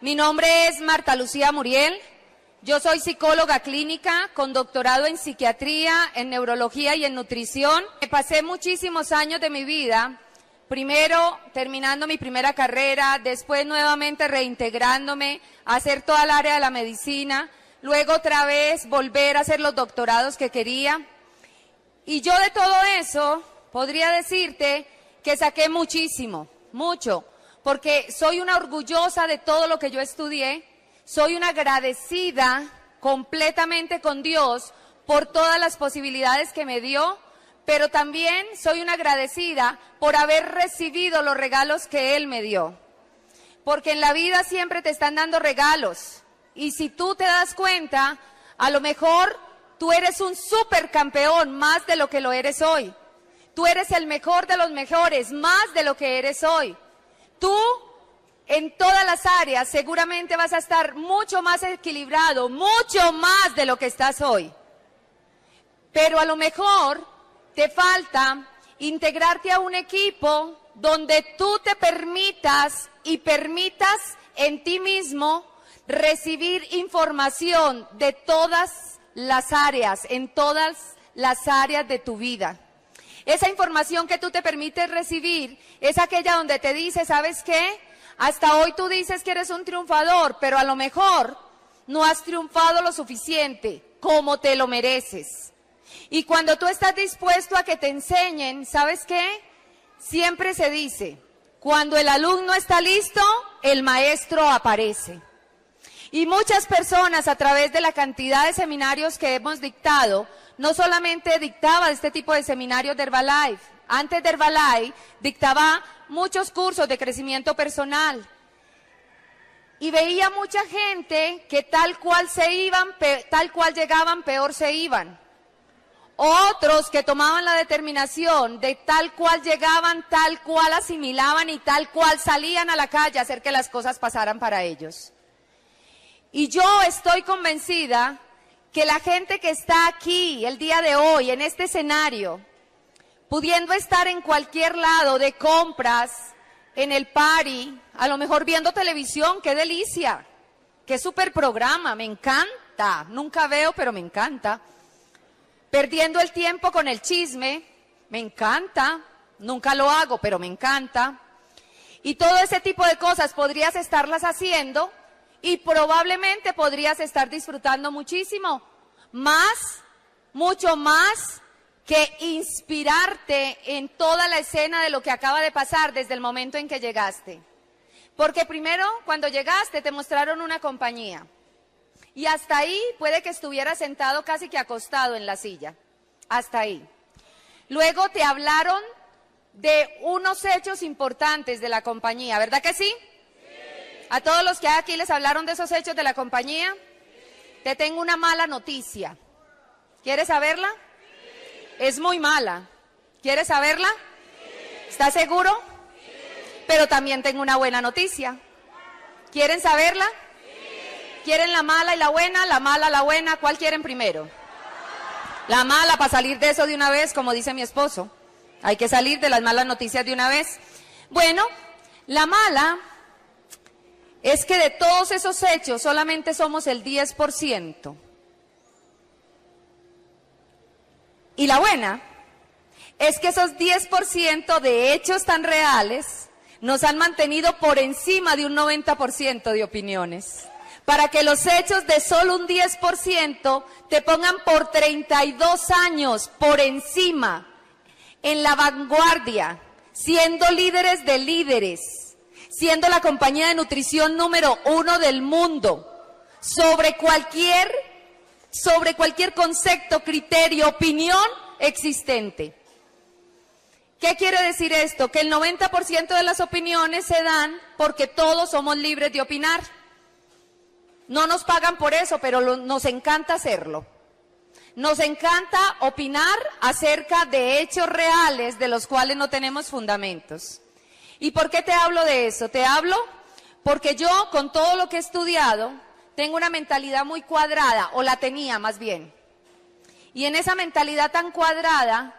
Mi nombre es Marta Lucía Muriel. Yo soy psicóloga clínica con doctorado en psiquiatría, en neurología y en nutrición. Pasé muchísimos años de mi vida, primero terminando mi primera carrera, después nuevamente reintegrándome a hacer toda el área de la medicina, luego otra vez volver a hacer los doctorados que quería. Y yo de todo eso podría decirte que saqué muchísimo, mucho, porque soy una orgullosa de todo lo que yo estudié, soy una agradecida completamente con Dios por todas las posibilidades que me dio, pero también soy una agradecida por haber recibido los regalos que Él me dio. Porque en la vida siempre te están dando regalos. Y si tú te das cuenta, a lo mejor tú eres un supercampeón más de lo que lo eres hoy. Tú eres el mejor de los mejores, más de lo que eres hoy. Tú en todas las áreas seguramente vas a estar mucho más equilibrado, mucho más de lo que estás hoy. Pero a lo mejor te falta integrarte a un equipo donde tú te permitas y permitas en ti mismo recibir información de todas las áreas, en todas las áreas de tu vida. Esa información que tú te permites recibir es aquella donde te dice, ¿sabes qué? Hasta hoy tú dices que eres un triunfador, pero a lo mejor no has triunfado lo suficiente como te lo mereces. Y cuando tú estás dispuesto a que te enseñen, ¿sabes qué? Siempre se dice, cuando el alumno está listo, el maestro aparece. Y muchas personas a través de la cantidad de seminarios que hemos dictado, no solamente dictaba este tipo de seminarios de Herbalife, antes de Herbalife dictaba muchos cursos de crecimiento personal. Y veía mucha gente que tal cual se iban, tal cual llegaban, peor se iban. Otros que tomaban la determinación de tal cual llegaban, tal cual asimilaban y tal cual salían a la calle a hacer que las cosas pasaran para ellos. Y yo estoy convencida que la gente que está aquí el día de hoy, en este escenario, pudiendo estar en cualquier lado de compras, en el party, a lo mejor viendo televisión, qué delicia, qué super programa, me encanta, nunca veo, pero me encanta. Perdiendo el tiempo con el chisme, me encanta, nunca lo hago, pero me encanta. Y todo ese tipo de cosas podrías estarlas haciendo y probablemente podrías estar disfrutando muchísimo, más, mucho más que inspirarte en toda la escena de lo que acaba de pasar desde el momento en que llegaste. Porque primero, cuando llegaste, te mostraron una compañía. Y hasta ahí puede que estuvieras sentado casi que acostado en la silla. Hasta ahí. Luego te hablaron de unos hechos importantes de la compañía, ¿verdad que sí? A todos los que aquí les hablaron de esos hechos de la compañía, te tengo una mala noticia. ¿Quieres saberla? Es muy mala. ¿Quieres saberla? ¿Estás seguro? Pero también tengo una buena noticia. ¿Quieren saberla? ¿Quieren la mala y la buena? La mala, la buena, ¿cuál quieren primero? La mala para salir de eso de una vez, como dice mi esposo. Hay que salir de las malas noticias de una vez. Bueno, la mala es que de todos esos hechos solamente somos el 10%. Y la buena es que esos 10% de hechos tan reales nos han mantenido por encima de un 90% de opiniones. Para que los hechos de solo un 10% te pongan por 32 años por encima, en la vanguardia, siendo líderes de líderes, siendo la compañía de nutrición número uno del mundo, sobre cualquier sobre cualquier concepto, criterio, opinión existente. ¿Qué quiere decir esto? Que el 90% de las opiniones se dan porque todos somos libres de opinar. No nos pagan por eso, pero nos encanta hacerlo. Nos encanta opinar acerca de hechos reales de los cuales no tenemos fundamentos. ¿Y por qué te hablo de eso? Te hablo porque yo, con todo lo que he estudiado, tengo una mentalidad muy cuadrada, o la tenía más bien. Y en esa mentalidad tan cuadrada,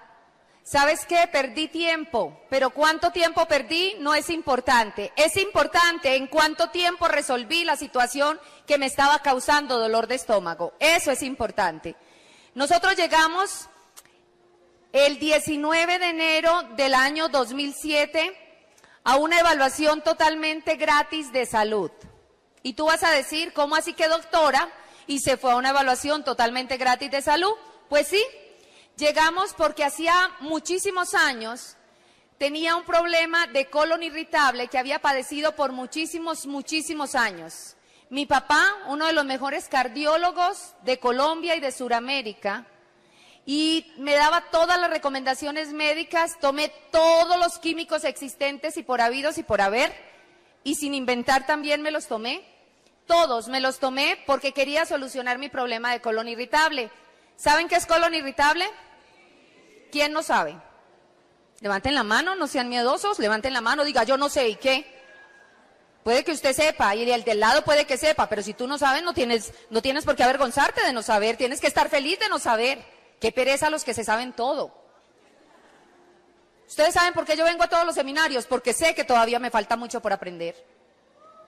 ¿Sabes qué? Perdí tiempo, pero cuánto tiempo perdí no es importante. Es importante en cuánto tiempo resolví la situación que me estaba causando dolor de estómago. Eso es importante. Nosotros llegamos el 19 de enero del año 2007 a una evaluación totalmente gratis de salud. Y tú vas a decir, ¿cómo así que doctora? Y se fue a una evaluación totalmente gratis de salud. Pues sí, Llegamos porque hacía muchísimos años tenía un problema de colon irritable que había padecido por muchísimos, muchísimos años. Mi papá, uno de los mejores cardiólogos de Colombia y de Sudamérica, y me daba todas las recomendaciones médicas, tomé todos los químicos existentes y por habidos y por haber, y sin inventar también me los tomé. Todos me los tomé porque quería solucionar mi problema de colon irritable. ¿Saben qué es colon irritable? ¿Quién no sabe? Levanten la mano, no sean miedosos, levanten la mano, diga yo no sé y qué. Puede que usted sepa y el del lado puede que sepa, pero si tú no sabes no tienes, no tienes por qué avergonzarte de no saber, tienes que estar feliz de no saber. Qué pereza los que se saben todo. Ustedes saben por qué yo vengo a todos los seminarios, porque sé que todavía me falta mucho por aprender.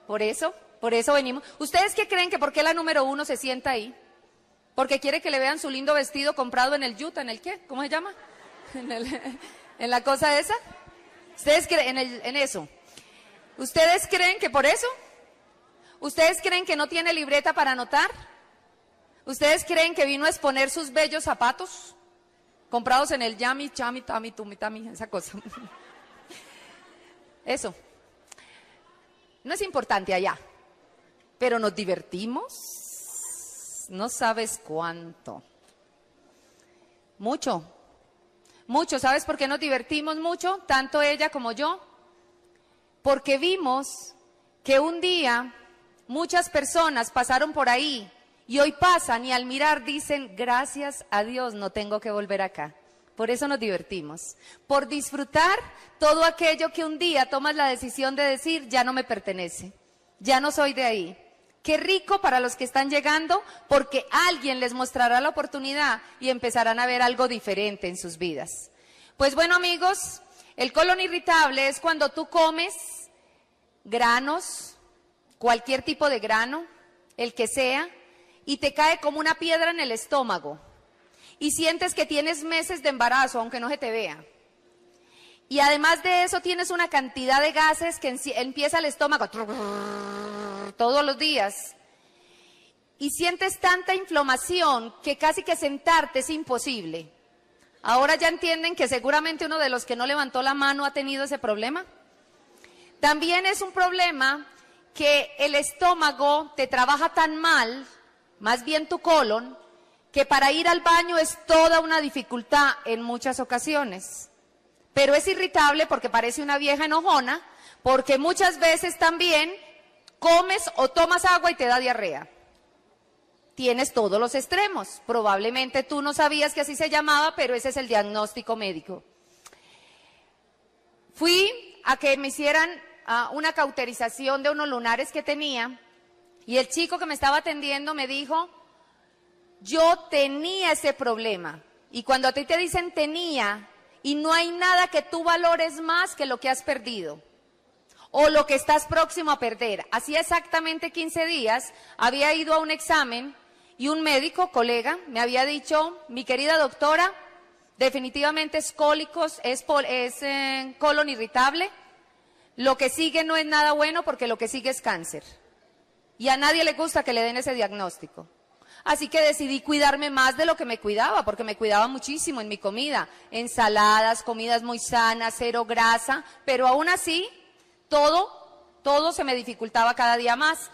Por eso, por eso venimos. ¿Ustedes qué creen que por qué la número uno se sienta ahí? Porque quiere que le vean su lindo vestido comprado en el Yuta, ¿en el qué? ¿Cómo se llama? en, la cosa esa? ¿Ustedes creen en, eso? ¿Ustedes creen que por eso? ¿Ustedes creen que no tiene libreta para anotar? ¿Ustedes creen que vino a exponer sus bellos zapatos? Comprados en el Yami, Chami, Tami, Tumi, Tami, esa cosa. Eso. No es importante allá, pero nos divertimos. No sabes cuánto. Mucho. Mucho, ¿sabes por qué nos divertimos mucho? Tanto ella como yo. Porque vimos que un día muchas personas pasaron por ahí y hoy pasan y al mirar dicen, gracias a Dios no tengo que volver acá. Por eso nos divertimos. Por disfrutar todo aquello que un día tomas la decisión de decir, ya no me pertenece, ya no soy de ahí. Qué rico para los que están llegando porque alguien les mostrará la oportunidad y empezarán a ver algo diferente en sus vidas. Pues bueno amigos, el colon irritable es cuando tú comes granos, cualquier tipo de grano, el que sea, y te cae como una piedra en el estómago y sientes que tienes meses de embarazo aunque no se te vea. Y además de eso tienes una cantidad de gases que empieza el estómago todos los días. Y sientes tanta inflamación que casi que sentarte es imposible. Ahora ya entienden que seguramente uno de los que no levantó la mano ha tenido ese problema. También es un problema que el estómago te trabaja tan mal, más bien tu colon, que para ir al baño es toda una dificultad en muchas ocasiones. Pero es irritable porque parece una vieja enojona, porque muchas veces también comes o tomas agua y te da diarrea. Tienes todos los extremos. Probablemente tú no sabías que así se llamaba, pero ese es el diagnóstico médico. Fui a que me hicieran ah, una cauterización de unos lunares que tenía y el chico que me estaba atendiendo me dijo, yo tenía ese problema. Y cuando a ti te dicen tenía y no hay nada que tú valores más que lo que has perdido o lo que estás próximo a perder. Hacía exactamente 15 días había ido a un examen y un médico, colega, me había dicho, mi querida doctora, definitivamente es cólicos, es, es eh, colon irritable, lo que sigue no es nada bueno porque lo que sigue es cáncer. Y a nadie le gusta que le den ese diagnóstico. Así que decidí cuidarme más de lo que me cuidaba, porque me cuidaba muchísimo en mi comida. Ensaladas, comidas muy sanas, cero grasa, pero aún así todo, todo se me dificultaba cada día más.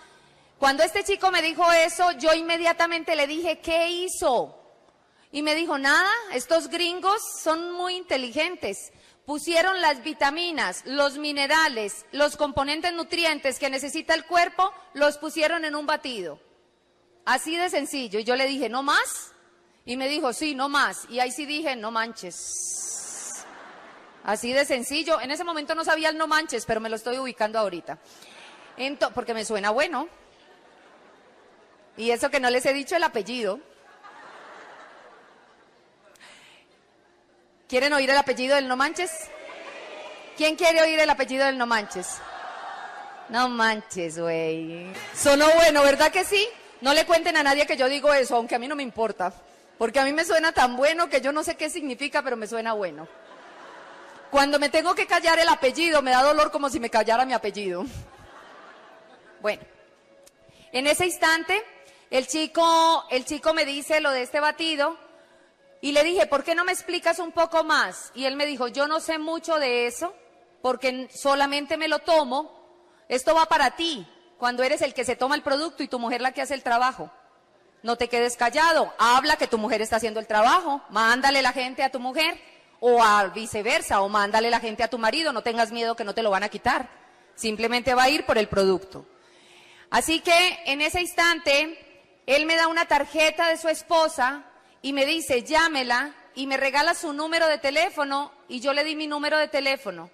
Cuando este chico me dijo eso, yo inmediatamente le dije, ¿qué hizo? Y me dijo, nada, estos gringos son muy inteligentes. Pusieron las vitaminas, los minerales, los componentes nutrientes que necesita el cuerpo, los pusieron en un batido. Así de sencillo. Y yo le dije, ¿no más? Y me dijo, sí, no más. Y ahí sí dije, no manches. Así de sencillo. En ese momento no sabía el no manches, pero me lo estoy ubicando ahorita. porque me suena bueno. Y eso que no les he dicho el apellido. ¿Quieren oír el apellido del No Manches? ¿Quién quiere oír el apellido del No Manches? No manches, güey. Sonó bueno, ¿verdad que sí? No le cuenten a nadie que yo digo eso, aunque a mí no me importa. Porque a mí me suena tan bueno que yo no sé qué significa, pero me suena bueno. Cuando me tengo que callar el apellido, me da dolor como si me callara mi apellido. Bueno, en ese instante, el chico, el chico me dice lo de este batido y le dije, ¿por qué no me explicas un poco más? Y él me dijo, yo no sé mucho de eso porque solamente me lo tomo. Esto va para ti, cuando eres el que se toma el producto y tu mujer la que hace el trabajo. No te quedes callado, habla que tu mujer está haciendo el trabajo, mándale la gente a tu mujer o a viceversa, o mándale la gente a tu marido, no tengas miedo que no te lo van a quitar, simplemente va a ir por el producto. Así que en ese instante, él me da una tarjeta de su esposa y me dice, llámela y me regala su número de teléfono y yo le di mi número de teléfono.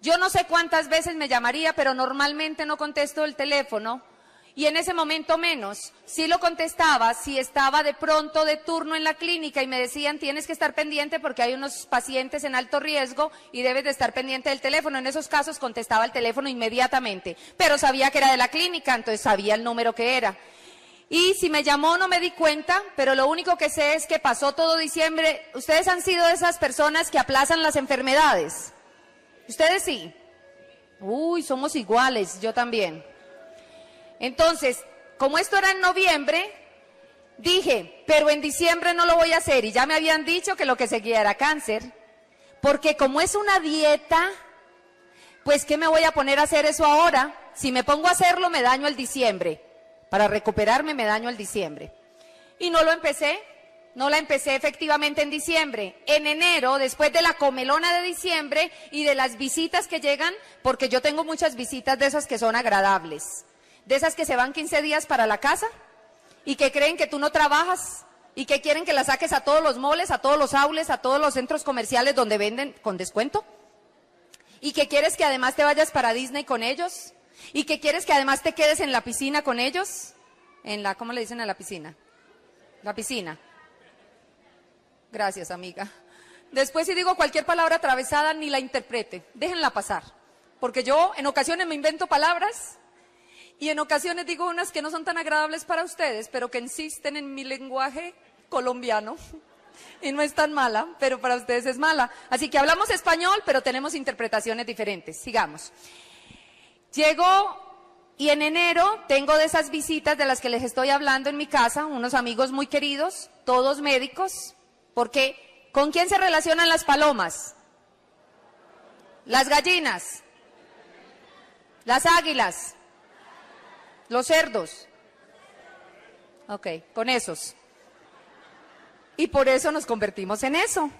Yo no sé cuántas veces me llamaría, pero normalmente no contesto el teléfono y en ese momento menos. Si lo contestaba, si estaba de pronto de turno en la clínica y me decían tienes que estar pendiente porque hay unos pacientes en alto riesgo y debes de estar pendiente del teléfono. En esos casos contestaba el teléfono inmediatamente, pero sabía que era de la clínica, entonces sabía el número que era. Y si me llamó no me di cuenta, pero lo único que sé es que pasó todo diciembre. Ustedes han sido esas personas que aplazan las enfermedades. Ustedes sí. Uy, somos iguales, yo también. Entonces, como esto era en noviembre, dije, pero en diciembre no lo voy a hacer. Y ya me habían dicho que lo que seguía era cáncer. Porque como es una dieta, pues ¿qué me voy a poner a hacer eso ahora? Si me pongo a hacerlo, me daño el diciembre. Para recuperarme, me daño el diciembre. Y no lo empecé. No la empecé efectivamente en diciembre. En enero, después de la comelona de diciembre y de las visitas que llegan, porque yo tengo muchas visitas de esas que son agradables de esas que se van 15 días para la casa y que creen que tú no trabajas y que quieren que la saques a todos los moles, a todos los aules, a todos los centros comerciales donde venden con descuento. Y que quieres que además te vayas para Disney con ellos. Y que quieres que además te quedes en la piscina con ellos. En la, ¿cómo le dicen a la piscina? La piscina. Gracias, amiga. Después si digo cualquier palabra atravesada, ni la interprete. Déjenla pasar. Porque yo en ocasiones me invento palabras y en ocasiones digo unas que no son tan agradables para ustedes, pero que insisten en mi lenguaje colombiano. Y no es tan mala, pero para ustedes es mala. Así que hablamos español, pero tenemos interpretaciones diferentes. Sigamos. Llego y en enero tengo de esas visitas de las que les estoy hablando en mi casa, unos amigos muy queridos, todos médicos, porque ¿con quién se relacionan las palomas? Las gallinas, las águilas, los cerdos. Ok, con esos. Y por eso nos convertimos en eso.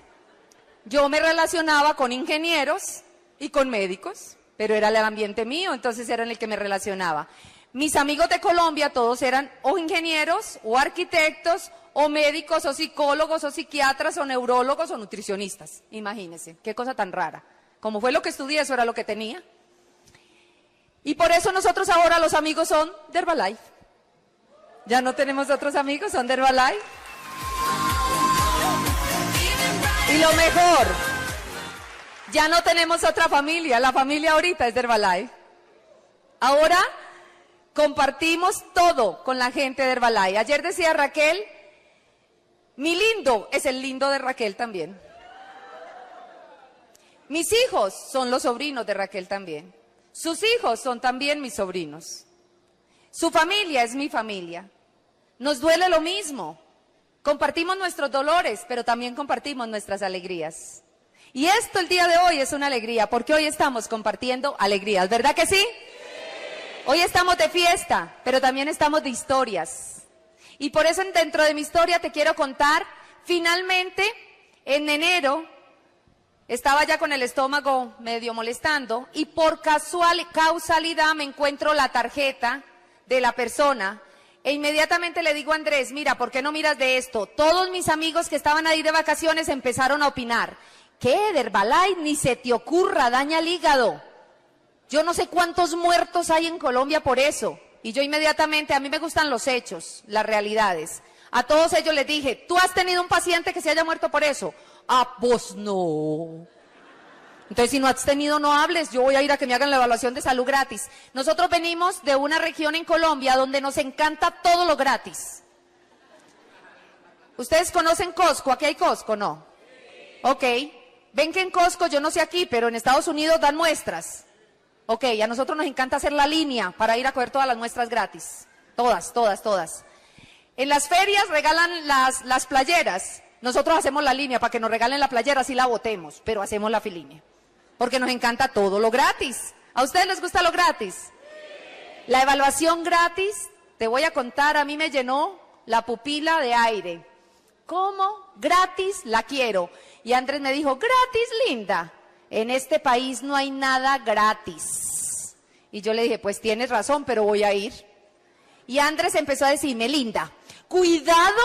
Yo me relacionaba con ingenieros y con médicos, pero era el ambiente mío, entonces era en el que me relacionaba. Mis amigos de Colombia todos eran o ingenieros o arquitectos o médicos o psicólogos o psiquiatras o neurólogos o nutricionistas. Imagínense, qué cosa tan rara. Como fue lo que estudié, eso era lo que tenía. Y por eso nosotros ahora los amigos son de Herbalife. Ya no tenemos otros amigos, son de Herbalife. Y lo mejor, ya no tenemos otra familia, la familia ahorita es de Herbalife. Ahora compartimos todo con la gente de Herbalife. Ayer decía Raquel, mi lindo es el lindo de Raquel también. Mis hijos son los sobrinos de Raquel también. Sus hijos son también mis sobrinos. Su familia es mi familia. Nos duele lo mismo. Compartimos nuestros dolores, pero también compartimos nuestras alegrías. Y esto el día de hoy es una alegría, porque hoy estamos compartiendo alegrías, ¿verdad que sí? Hoy estamos de fiesta, pero también estamos de historias. Y por eso dentro de mi historia te quiero contar, finalmente, en enero estaba ya con el estómago medio molestando y por casual, causalidad me encuentro la tarjeta de la persona e inmediatamente le digo a Andrés, mira, ¿por qué no miras de esto? Todos mis amigos que estaban ahí de vacaciones empezaron a opinar. ¿Qué? Derbalay, ni se te ocurra, daña el hígado. Yo no sé cuántos muertos hay en Colombia por eso. Y yo inmediatamente, a mí me gustan los hechos, las realidades. A todos ellos les dije, ¿tú has tenido un paciente que se haya muerto por eso? Ah, vos no. Entonces, si no has tenido, no hables. Yo voy a ir a que me hagan la evaluación de salud gratis. Nosotros venimos de una región en Colombia donde nos encanta todo lo gratis. ¿Ustedes conocen Costco? ¿Aquí hay Costco? No. Ok. Ven que en Costco, yo no sé aquí, pero en Estados Unidos dan muestras. Ok, a nosotros nos encanta hacer la línea para ir a coger todas las muestras gratis. Todas, todas, todas. En las ferias regalan las, las playeras. Nosotros hacemos la línea para que nos regalen la playera, así la votemos, pero hacemos la filínea. Porque nos encanta todo lo gratis. ¿A ustedes les gusta lo gratis? La evaluación gratis, te voy a contar, a mí me llenó la pupila de aire. ¿Cómo? Gratis la quiero. Y Andrés me dijo, gratis, linda. En este país no hay nada gratis. Y yo le dije, pues tienes razón, pero voy a ir. Y Andrés empezó a decirme, linda, cuidado,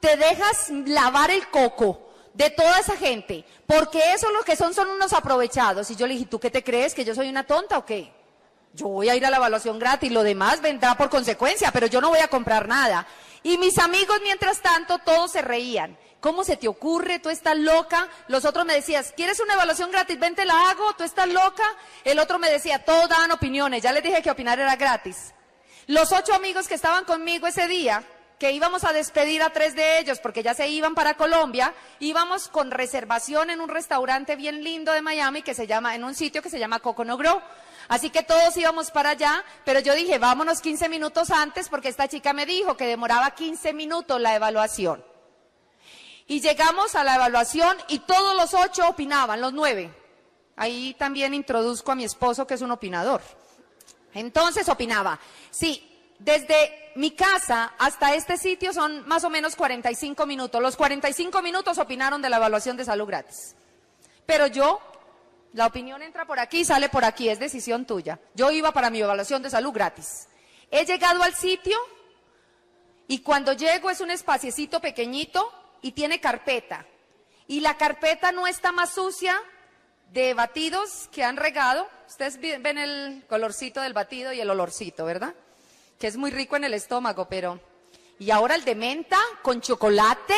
te dejas lavar el coco de toda esa gente, porque eso lo que son son unos aprovechados. Y yo le dije, ¿tú qué te crees? ¿Que yo soy una tonta o qué? Yo voy a ir a la evaluación gratis, lo demás vendrá por consecuencia, pero yo no voy a comprar nada. Y mis amigos, mientras tanto, todos se reían. ¿Cómo se te ocurre? ¿Tú estás loca? Los otros me decían, ¿quieres una evaluación gratis? Ven, te la hago. ¿Tú estás loca? El otro me decía, todos daban opiniones. Ya les dije que opinar era gratis. Los ocho amigos que estaban conmigo ese día, que íbamos a despedir a tres de ellos porque ya se iban para Colombia, íbamos con reservación en un restaurante bien lindo de Miami que se llama, en un sitio que se llama Coconut Grove. Así que todos íbamos para allá, pero yo dije, vámonos 15 minutos antes porque esta chica me dijo que demoraba 15 minutos la evaluación. Y llegamos a la evaluación y todos los ocho opinaban, los nueve. Ahí también introduzco a mi esposo que es un opinador. Entonces opinaba, sí, desde mi casa hasta este sitio son más o menos 45 minutos. Los 45 minutos opinaron de la evaluación de salud gratis. Pero yo la opinión entra por aquí y sale por aquí, es decisión tuya. Yo iba para mi evaluación de salud gratis. He llegado al sitio y cuando llego es un espaciecito pequeñito y tiene carpeta. Y la carpeta no está más sucia de batidos que han regado. Ustedes ven el colorcito del batido y el olorcito, ¿verdad? Que es muy rico en el estómago, pero... Y ahora el de menta con chocolate.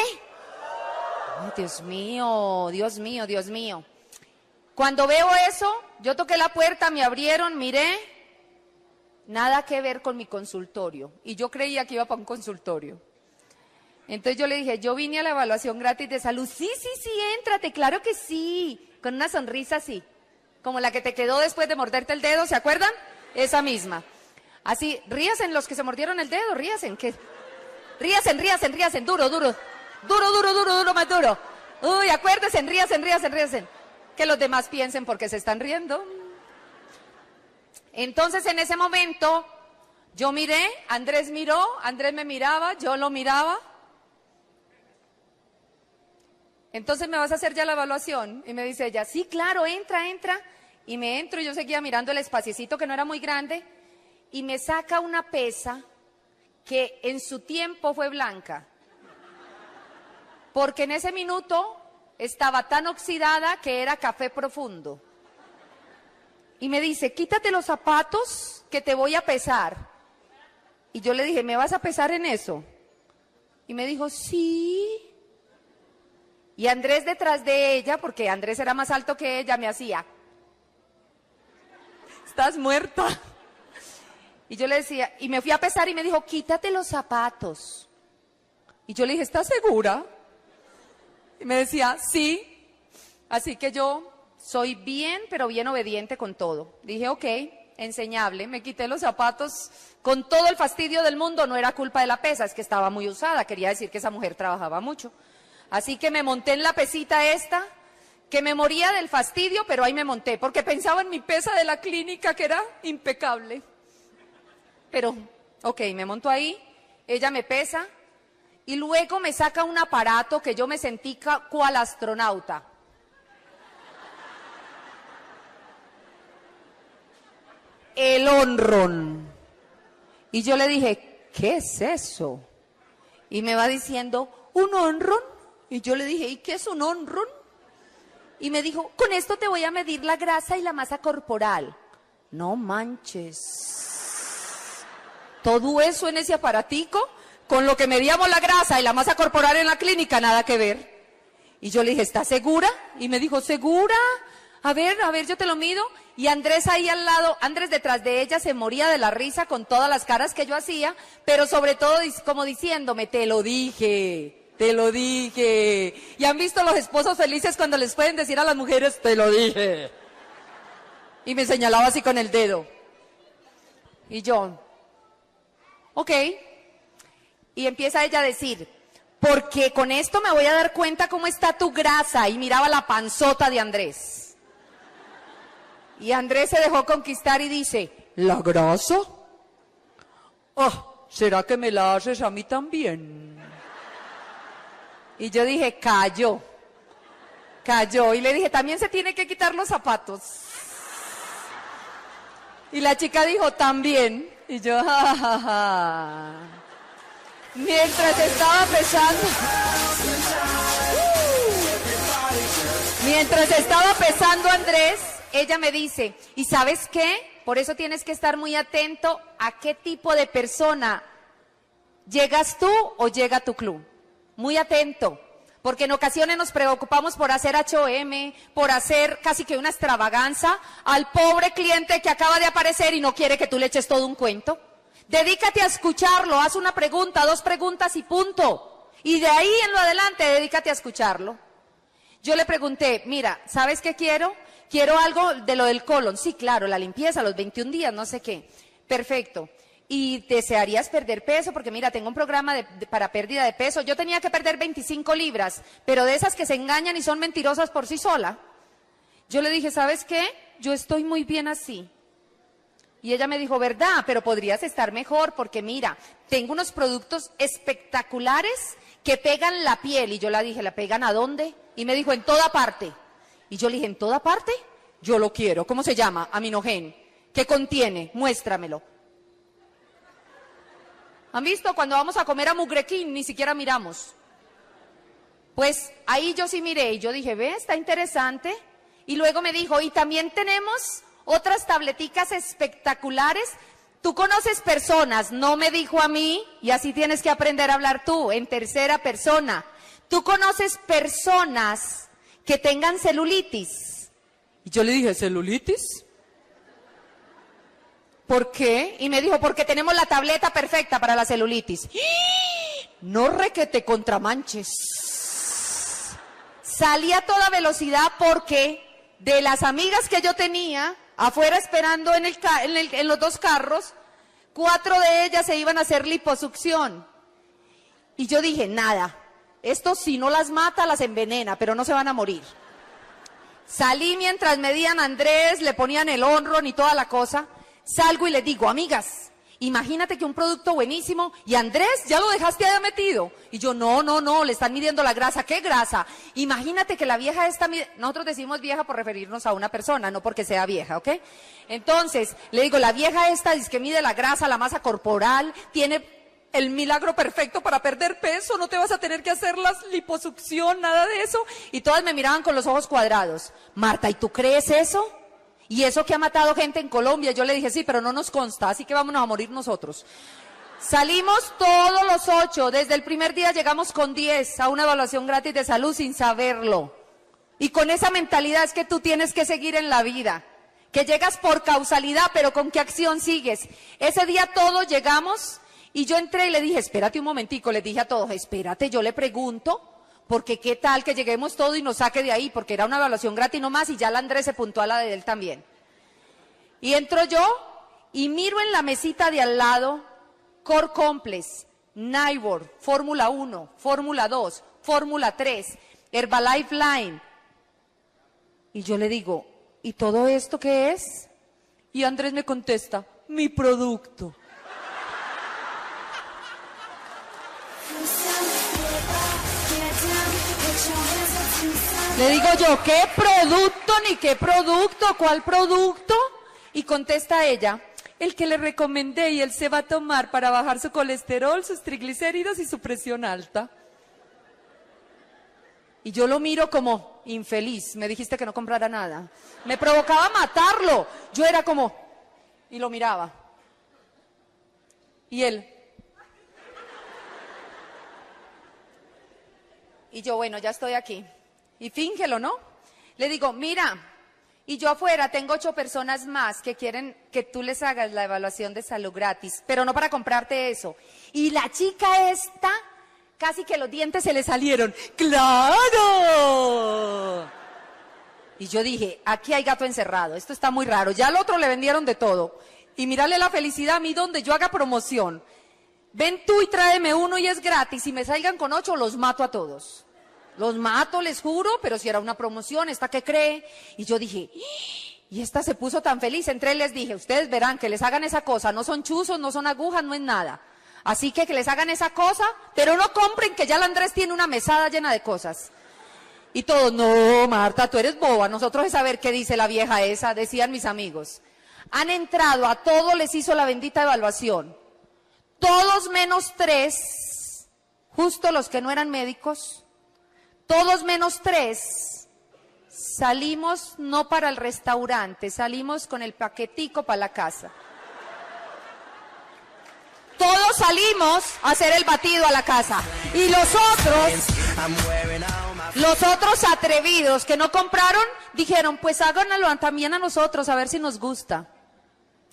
Ay, Dios mío, Dios mío, Dios mío. Cuando veo eso, yo toqué la puerta, me abrieron, miré, nada que ver con mi consultorio. Y yo creía que iba para un consultorio. Entonces yo le dije, yo vine a la evaluación gratis de salud. Sí, sí, sí, éntrate, claro que sí. Con una sonrisa así. Como la que te quedó después de morderte el dedo, ¿se acuerdan? Esa misma. Así, ríasen los que se mordieron el dedo, ríasen. Que... Ríasen, ríasen, ríasen, duro, duro. Duro, duro, duro, duro, más duro. Uy, acuérdense, ríasen, ríasen, ríasen que los demás piensen porque se están riendo. Entonces en ese momento yo miré, Andrés miró, Andrés me miraba, yo lo miraba. Entonces me vas a hacer ya la evaluación. Y me dice ella, sí, claro, entra, entra. Y me entro y yo seguía mirando el espaciecito que no era muy grande. Y me saca una pesa que en su tiempo fue blanca. Porque en ese minuto estaba tan oxidada que era café profundo. Y me dice, quítate los zapatos que te voy a pesar. Y yo le dije, ¿me vas a pesar en eso? Y me dijo, sí. Y Andrés detrás de ella, porque Andrés era más alto que ella, me hacía, estás muerta. Y yo le decía, y me fui a pesar y me dijo, quítate los zapatos. Y yo le dije, ¿estás segura? Y me decía, sí. Así que yo soy bien, pero bien obediente con todo. Dije, ok, enseñable. Me quité los zapatos con todo el fastidio del mundo. No era culpa de la pesa, es que estaba muy usada. Quería decir que esa mujer trabajaba mucho. Así que me monté en la pesita esta, que me moría del fastidio, pero ahí me monté, porque pensaba en mi pesa de la clínica, que era impecable. Pero, ok, me monto ahí, ella me pesa, y luego me saca un aparato que yo me sentí cual astronauta. El honron. Y yo le dije, ¿qué es eso? Y me va diciendo, ¿un honron? Y yo le dije, ¿y qué es un honron? Y me dijo, con esto te voy a medir la grasa y la masa corporal. No manches. Todo eso en ese aparatico con lo que medíamos la grasa y la masa corporal en la clínica, nada que ver. Y yo le dije, ¿estás segura? Y me dijo, ¿segura? A ver, a ver, yo te lo mido. Y Andrés ahí al lado, Andrés detrás de ella se moría de la risa con todas las caras que yo hacía, pero sobre todo como diciéndome, te lo dije, te lo dije. Y han visto los esposos felices cuando les pueden decir a las mujeres, te lo dije. Y me señalaba así con el dedo. Y yo, ok. Y empieza ella a decir, porque con esto me voy a dar cuenta cómo está tu grasa. Y miraba la panzota de Andrés. Y Andrés se dejó conquistar y dice, ¿la grasa? Oh, ¿será que me la haces a mí también? Y yo dije, cayó, cayó. Y le dije, también se tiene que quitar los zapatos. Y la chica dijo, también. Y yo, jajaja. Mientras estaba pesando. Mientras estaba pesando Andrés, ella me dice, ¿y sabes qué? Por eso tienes que estar muy atento a qué tipo de persona llegas tú o llega tu club. Muy atento. Porque en ocasiones nos preocupamos por hacer HOM, por hacer casi que una extravaganza al pobre cliente que acaba de aparecer y no quiere que tú le eches todo un cuento. Dedícate a escucharlo, haz una pregunta, dos preguntas y punto. Y de ahí en lo adelante, dedícate a escucharlo. Yo le pregunté, mira, ¿sabes qué quiero? Quiero algo de lo del colon. Sí, claro, la limpieza, los 21 días, no sé qué. Perfecto. Y desearías perder peso, porque mira, tengo un programa para pérdida de peso. Yo tenía que perder 25 libras, pero de esas que se engañan y son mentirosas por sí sola. Yo le dije, ¿sabes qué? Yo estoy muy bien así. Y ella me dijo, verdad, pero podrías estar mejor porque mira, tengo unos productos espectaculares que pegan la piel. Y yo la dije, ¿la pegan a dónde? Y me dijo, en toda parte. Y yo le dije, ¿en toda parte? Yo lo quiero. ¿Cómo se llama? Aminogen. ¿Qué contiene? Muéstramelo. ¿Han visto? Cuando vamos a comer a Mugrequín ni siquiera miramos. Pues ahí yo sí miré y yo dije, ve, está interesante. Y luego me dijo, y también tenemos otras tableticas espectaculares. Tú conoces personas, no me dijo a mí, y así tienes que aprender a hablar tú, en tercera persona. Tú conoces personas que tengan celulitis. Y yo le dije, ¿celulitis? ¿Por qué? Y me dijo, porque tenemos la tableta perfecta para la celulitis. No requete contramanches. Salí a toda velocidad porque de las amigas que yo tenía, afuera esperando en, el, en, los dos carros, cuatro de ellas se iban a hacer liposucción. Y yo dije, nada, esto si no las mata, las envenena, pero no se van a morir. Salí mientras medían a Andrés, le ponían el honro ni toda la cosa. Salgo y le digo, amigas, Imagínate que un producto buenísimo y Andrés, ya lo dejaste ahí metido. Y yo, no, no, no, le están midiendo la grasa. ¿Qué grasa? Imagínate que la vieja está, nosotros decimos vieja por referirnos a una persona, no porque sea vieja, ¿ok? Entonces, le digo, la vieja esta dice que mide la grasa, la masa corporal, tiene el milagro perfecto para perder peso, no te vas a tener que hacer la liposucción, nada de eso. Y todas me miraban con los ojos cuadrados. Marta, ¿y tú crees eso? Y eso que ha matado gente en Colombia, yo le dije, sí, pero no nos consta, así que vámonos a morir nosotros. Salimos todos los ocho, desde el primer día llegamos con diez a una evaluación gratis de salud sin saberlo. Y con esa mentalidad es que tú tienes que seguir en la vida, que llegas por causalidad, pero con qué acción sigues. Ese día todos llegamos y yo entré y le dije, espérate un momentico, le dije a todos, espérate, yo le pregunto porque qué tal que lleguemos todo y nos saque de ahí, porque era una evaluación gratis nomás y ya la Andrés se puntó a la de él también. Y entro yo y miro en la mesita de al lado Core Complex, Nibor, Fórmula 1, Fórmula 2, Fórmula 3, Herbalife Line. Y yo le digo, ¿y todo esto qué es? Y Andrés me contesta, mi producto. Le digo yo, ¿qué producto ni qué producto? ¿Cuál producto? Y contesta ella, el que le recomendé y él se va a tomar para bajar su colesterol, sus triglicéridos y su presión alta. Y yo lo miro como infeliz. Me dijiste que no comprara nada. Me provocaba matarlo. Yo era como... Y lo miraba. Y él... Y yo, bueno, ya estoy aquí. Y fíngelo, ¿no? Le digo, mira, y yo afuera tengo ocho personas más que quieren que tú les hagas la evaluación de salud gratis, pero no para comprarte eso. Y la chica esta, casi que los dientes se le salieron. ¡Claro! Y yo dije, aquí hay gato encerrado, esto está muy raro. Ya al otro le vendieron de todo. Y mírale la felicidad a mí donde yo haga promoción. Ven tú y tráeme uno y es gratis. Y me salgan con ocho, los mato a todos. Los mato, les juro, pero si era una promoción, ¿esta qué cree? Y yo dije, y esta se puso tan feliz. Entré y les dije, ustedes verán que les hagan esa cosa. No son chuzos, no son agujas, no es nada. Así que que les hagan esa cosa, pero no compren que ya la Andrés tiene una mesada llena de cosas. Y todos, no, Marta, tú eres boba. Nosotros es saber qué dice la vieja esa, decían mis amigos. Han entrado, a todos les hizo la bendita evaluación. Todos menos tres, justo los que no eran médicos, todos menos tres, salimos no para el restaurante, salimos con el paquetico para la casa. Todos salimos a hacer el batido a la casa. Y los otros, los otros atrevidos que no compraron, dijeron, pues háganlo también a nosotros, a ver si nos gusta.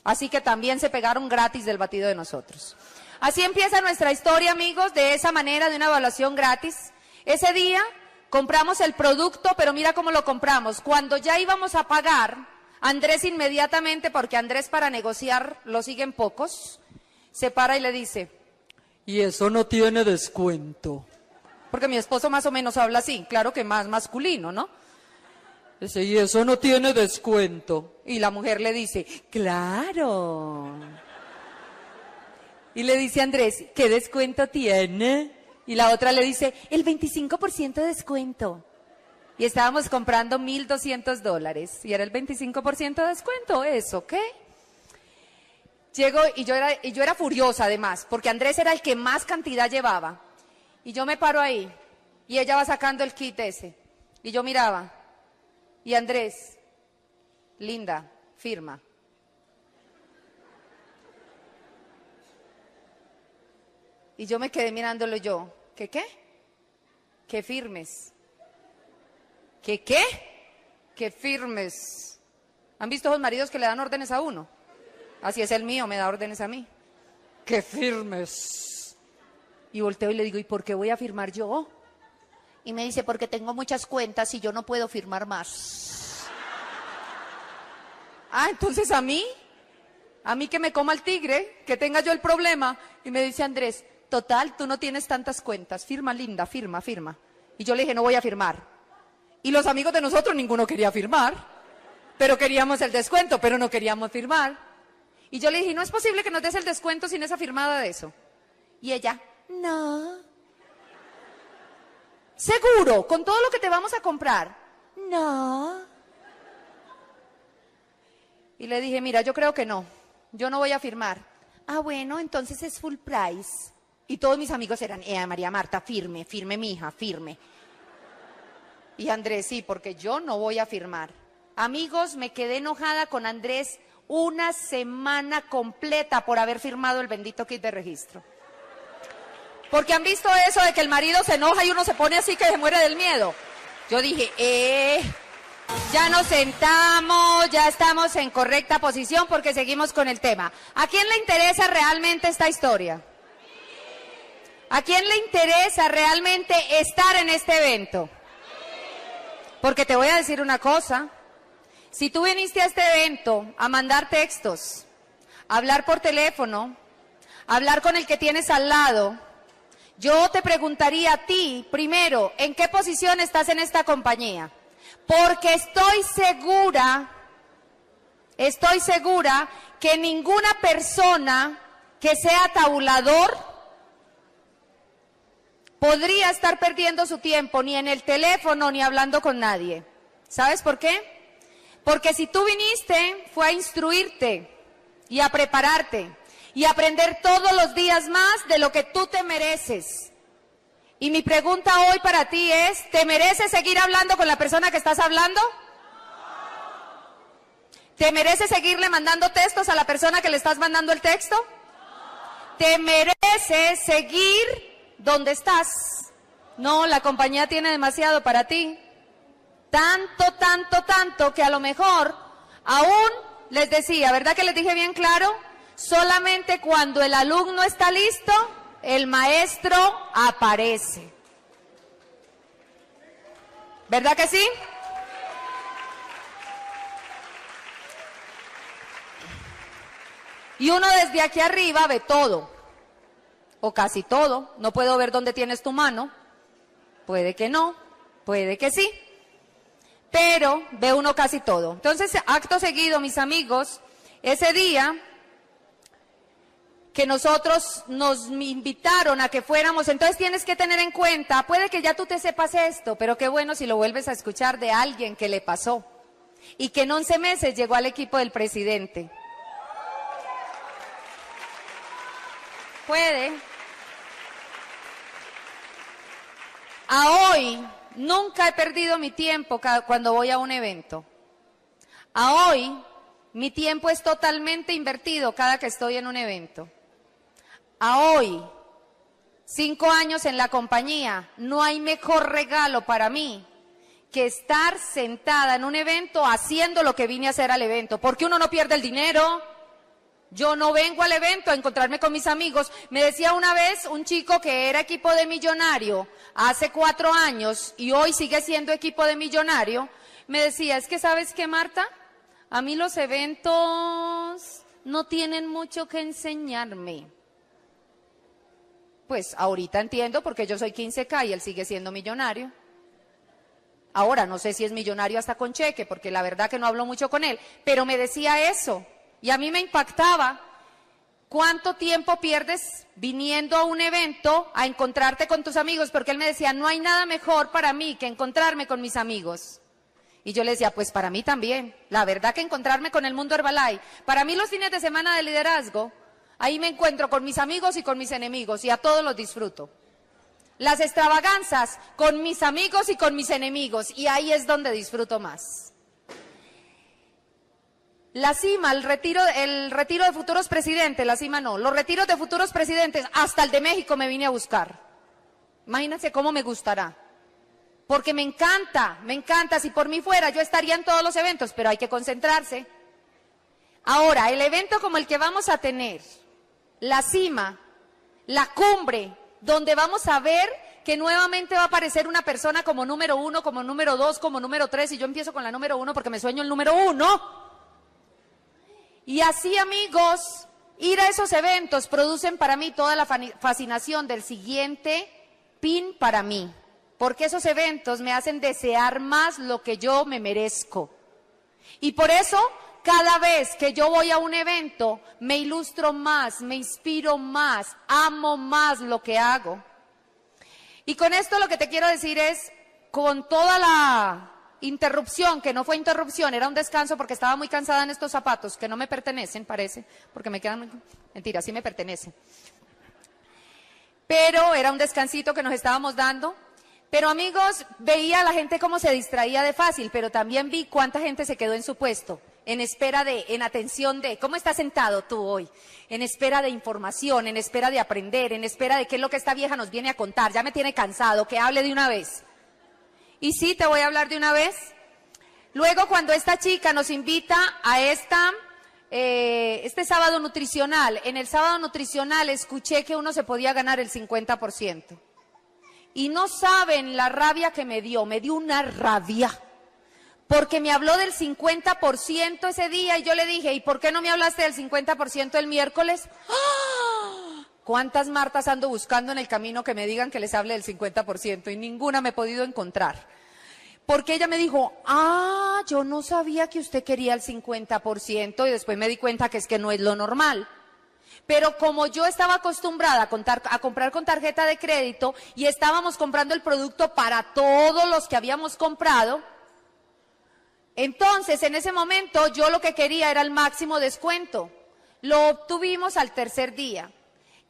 Así que también se pegaron gratis del batido de nosotros. Así empieza nuestra historia, amigos, de esa manera, de una evaluación gratis. Ese día compramos el producto, pero mira cómo lo compramos. Cuando ya íbamos a pagar, Andrés inmediatamente, porque Andrés para negociar lo siguen pocos, se para y le dice, y eso no tiene descuento. Porque mi esposo más o menos habla así, claro que más masculino, ¿no? Dice, y eso no tiene descuento. Y la mujer le dice, claro. Y le dice Andrés, ¿qué descuento tiene? Y la otra le dice, el 25% de descuento. Y estábamos comprando 1.200 dólares. Y era el 25% de descuento. ¿Eso qué? Llego y yo, era, y yo era furiosa además, porque Andrés era el que más cantidad llevaba. Y yo me paro ahí. Y ella va sacando el kit ese. Y yo miraba. Y Andrés, linda, firma. Y yo me quedé mirándolo yo. ¿Qué qué? Que firmes. ¿Qué qué? Que firmes. ¿Han visto los maridos que le dan órdenes a uno? Así es el mío, me da órdenes a mí. Que firmes. Y volteo y le digo, ¿y por qué voy a firmar yo? Y me dice, porque tengo muchas cuentas y yo no puedo firmar más. Ah, entonces a mí, a mí que me coma el tigre, que tenga yo el problema. Y me dice Andrés, total, tú no tienes tantas cuentas, firma linda, firma, firma. Y yo le dije, no voy a firmar. Y los amigos de nosotros, ninguno quería firmar, pero queríamos el descuento, pero no queríamos firmar. Y yo le dije, no es posible que nos des el descuento sin esa firmada de eso. Y ella, no. Seguro, con todo lo que te vamos a comprar. No. Y le dije, mira, yo creo que no. Yo no voy a firmar. Ah, bueno, entonces es full price. Y todos mis amigos eran, eh, María Marta, firme, firme, mi hija, firme. Y Andrés, sí, porque yo no voy a firmar. Amigos, me quedé enojada con Andrés una semana completa por haber firmado el bendito kit de registro. Porque han visto eso de que el marido se enoja y uno se pone así que se muere del miedo. Yo dije, eh, ya nos sentamos, ya estamos en correcta posición porque seguimos con el tema. ¿A quién le interesa realmente esta historia? ¿A quién le interesa realmente estar en este evento? Porque te voy a decir una cosa. Si tú viniste a este evento a mandar textos, a hablar por teléfono, a hablar con el que tienes al lado, yo te preguntaría a ti, primero, ¿en qué posición estás en esta compañía? Porque estoy segura, estoy segura que ninguna persona que sea tabulador podría estar perdiendo su tiempo ni en el teléfono ni hablando con nadie. ¿Sabes por qué? Porque si tú viniste fue a instruirte y a prepararte y aprender todos los días más de lo que tú te mereces. Y mi pregunta hoy para ti es, ¿te mereces seguir hablando con la persona que estás hablando? ¿Te mereces seguirle mandando textos a la persona que le estás mandando el texto? ¿Te mereces seguir donde estás? No, la compañía tiene demasiado para ti. Tanto, tanto, tanto que a lo mejor aún les decía, ¿verdad que les dije bien claro? Solamente cuando el alumno está listo, el maestro aparece. ¿Verdad que sí? Y uno desde aquí arriba ve todo, o casi todo. No puedo ver dónde tienes tu mano. Puede que no, puede que sí. Pero ve uno casi todo. Entonces, acto seguido, mis amigos, ese día que nosotros nos invitaron a que fuéramos, entonces tienes que tener en cuenta, puede que ya tú te sepas esto, pero qué bueno si lo vuelves a escuchar de alguien que le pasó y que en 11 meses llegó al equipo del presidente. puede. A hoy nunca he perdido mi tiempo cuando voy a un evento. A hoy mi tiempo es totalmente invertido cada que estoy en un evento. A hoy, cinco años en la compañía, no hay mejor regalo para mí que estar sentada en un evento haciendo lo que vine a hacer al evento. Porque uno no pierde el dinero, yo no vengo al evento a encontrarme con mis amigos. Me decía una vez un chico que era equipo de millonario hace cuatro años y hoy sigue siendo equipo de millonario. Me decía, es que sabes qué, Marta, a mí los eventos no tienen mucho que enseñarme. Pues ahorita entiendo porque yo soy 15K y él sigue siendo millonario. Ahora no sé si es millonario hasta con cheque, porque la verdad que no hablo mucho con él, pero me decía eso. Y a mí me impactaba cuánto tiempo pierdes viniendo a un evento a encontrarte con tus amigos, porque él me decía, no hay nada mejor para mí que encontrarme con mis amigos. Y yo le decía, pues para mí también. La verdad que encontrarme con el mundo Herbalife. Para mí los fines de semana de liderazgo, ahí me encuentro con mis amigos y con mis enemigos y a todos los disfruto. Las extravaganzas con mis amigos y con mis enemigos y ahí es donde disfruto más. La cima, el retiro, el retiro de futuros presidentes, la cima no, los retiros de futuros presidentes, hasta el de México me vine a buscar. Imagínense cómo me gustará. Porque me encanta, me encanta. Si por mí fuera, yo estaría en todos los eventos, pero hay que concentrarse. Ahora, el evento como el que vamos a tener, la cima, la cumbre, donde vamos a ver que nuevamente va a aparecer una persona como número uno, como número dos, como número tres, y yo empiezo con la número uno porque me sueño el número uno. Y así, amigos, ir a esos eventos producen para mí toda la fascinación del siguiente pin para mí, porque esos eventos me hacen desear más lo que yo me merezco. Y por eso, cada vez que yo voy a un evento, me ilustro más, me inspiro más, amo más lo que hago. Y con esto lo que te quiero decir es, con toda la interrupción, que no fue interrupción, era un descanso porque estaba muy cansada en estos zapatos, que no me pertenecen, parece, porque me quedan, mentira, sí me pertenecen. Pero era un descansito que nos estábamos dando. Pero amigos, veía a la gente cómo se distraía de fácil, pero también vi cuánta gente se quedó en su puesto, en espera de, en atención de, ¿cómo estás sentado tú hoy? En espera de información, en espera de aprender, en espera de qué es lo que esta vieja nos viene a contar, ya me tiene cansado, que hable de una vez. Y sí, te voy a hablar de una vez. Luego, cuando esta chica nos invita a esta, eh, este sábado nutricional, en el sábado nutricional escuché que uno se podía ganar el 50%. Y no saben la rabia que me dio, me dio una rabia. Porque me habló del 50% ese día y yo le dije, ¿y por qué no me hablaste del 50% el miércoles? ¡Ah! ¿Cuántas Martas ando buscando en el camino que me digan que les hable del 50% y ninguna me he podido encontrar? Porque ella me dijo, ah, yo no sabía que usted quería el 50% y después me di cuenta que es que no es lo normal. Pero como yo estaba acostumbrada a, a, comprar con tarjeta de crédito y estábamos comprando el producto para todos los que habíamos comprado, entonces en ese momento yo lo que quería era el máximo descuento. Lo obtuvimos al tercer día.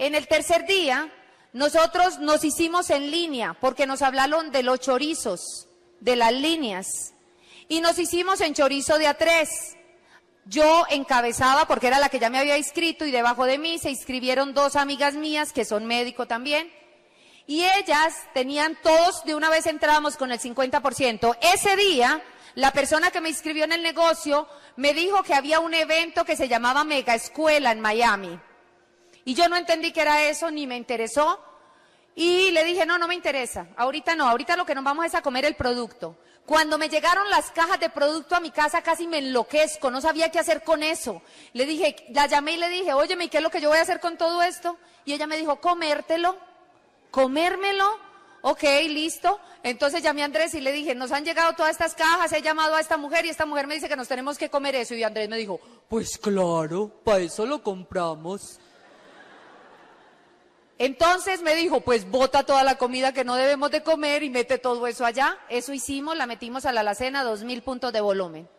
En el tercer día nosotros nos hicimos en línea porque nos hablaron de los chorizos de las líneas. Y nos hicimos en chorizo de a tres. Yo encabezaba porque era la que ya me había inscrito y debajo de mí se inscribieron dos amigas mías que son médico también. Y ellas tenían todos, de una vez entrábamos con el 50%. Ese día, la persona que me inscribió en el negocio me dijo que había un evento que se llamaba Mega Escuela en Miami. Y yo no entendí qué era eso, ni me interesó. Y le dije, no, no me interesa. Ahorita no, ahorita lo que nos vamos es a comer el producto. Cuando me llegaron las cajas de producto a mi casa casi me enloquezco, no sabía qué hacer con eso. Le dije, la llamé y le dije, óyeme, ¿y qué es lo que yo voy a hacer con todo esto? Y ella me dijo, comértelo, comérmelo. Ok, listo. Entonces llamé a Andrés y le dije, nos han llegado todas estas cajas, he llamado a esta mujer y esta mujer me dice que nos tenemos que comer eso. Y Andrés me dijo, pues claro, para eso lo compramos. Entonces me dijo, pues bota toda la comida que no debemos de comer y mete todo eso allá. Eso hicimos, la metimos a la alacena, dos mil puntos de volumen.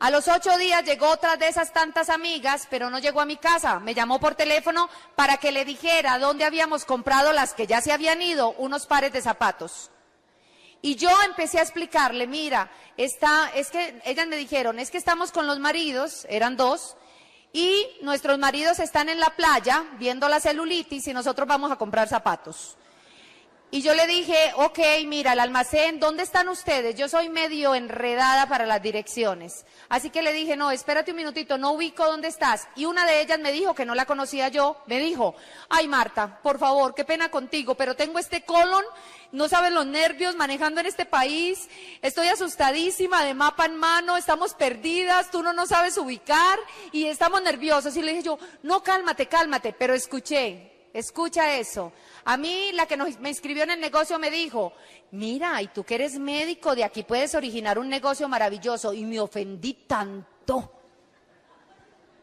A los ocho días llegó otra de esas tantas amigas, pero no llegó a mi casa. Me llamó por teléfono para que le dijera dónde habíamos comprado las que ya se habían ido, unos pares de zapatos. Y yo empecé a explicarle, mira, está, es que ellas me dijeron, es que estamos con los maridos, eran dos, y nuestros maridos están en la playa viendo la celulitis y nosotros vamos a comprar zapatos. Y yo le dije, ok, mira, el almacén, ¿dónde están ustedes? Yo soy medio enredada para las direcciones. Así que le dije, no, espérate un minutito, no ubico dónde estás. Y una de ellas me dijo, que no la conocía yo, me dijo, ay Marta, por favor, qué pena contigo, pero tengo este colon, no saben los nervios manejando en este país, estoy asustadísima, de mapa en mano, estamos perdidas, tú no nos sabes ubicar y estamos nerviosos. Y le dije yo, no, cálmate, cálmate, pero escuché, escucha eso. A mí la que me inscribió en el negocio me dijo, mira, y tú que eres médico, de aquí puedes originar un negocio maravilloso. Y me ofendí tanto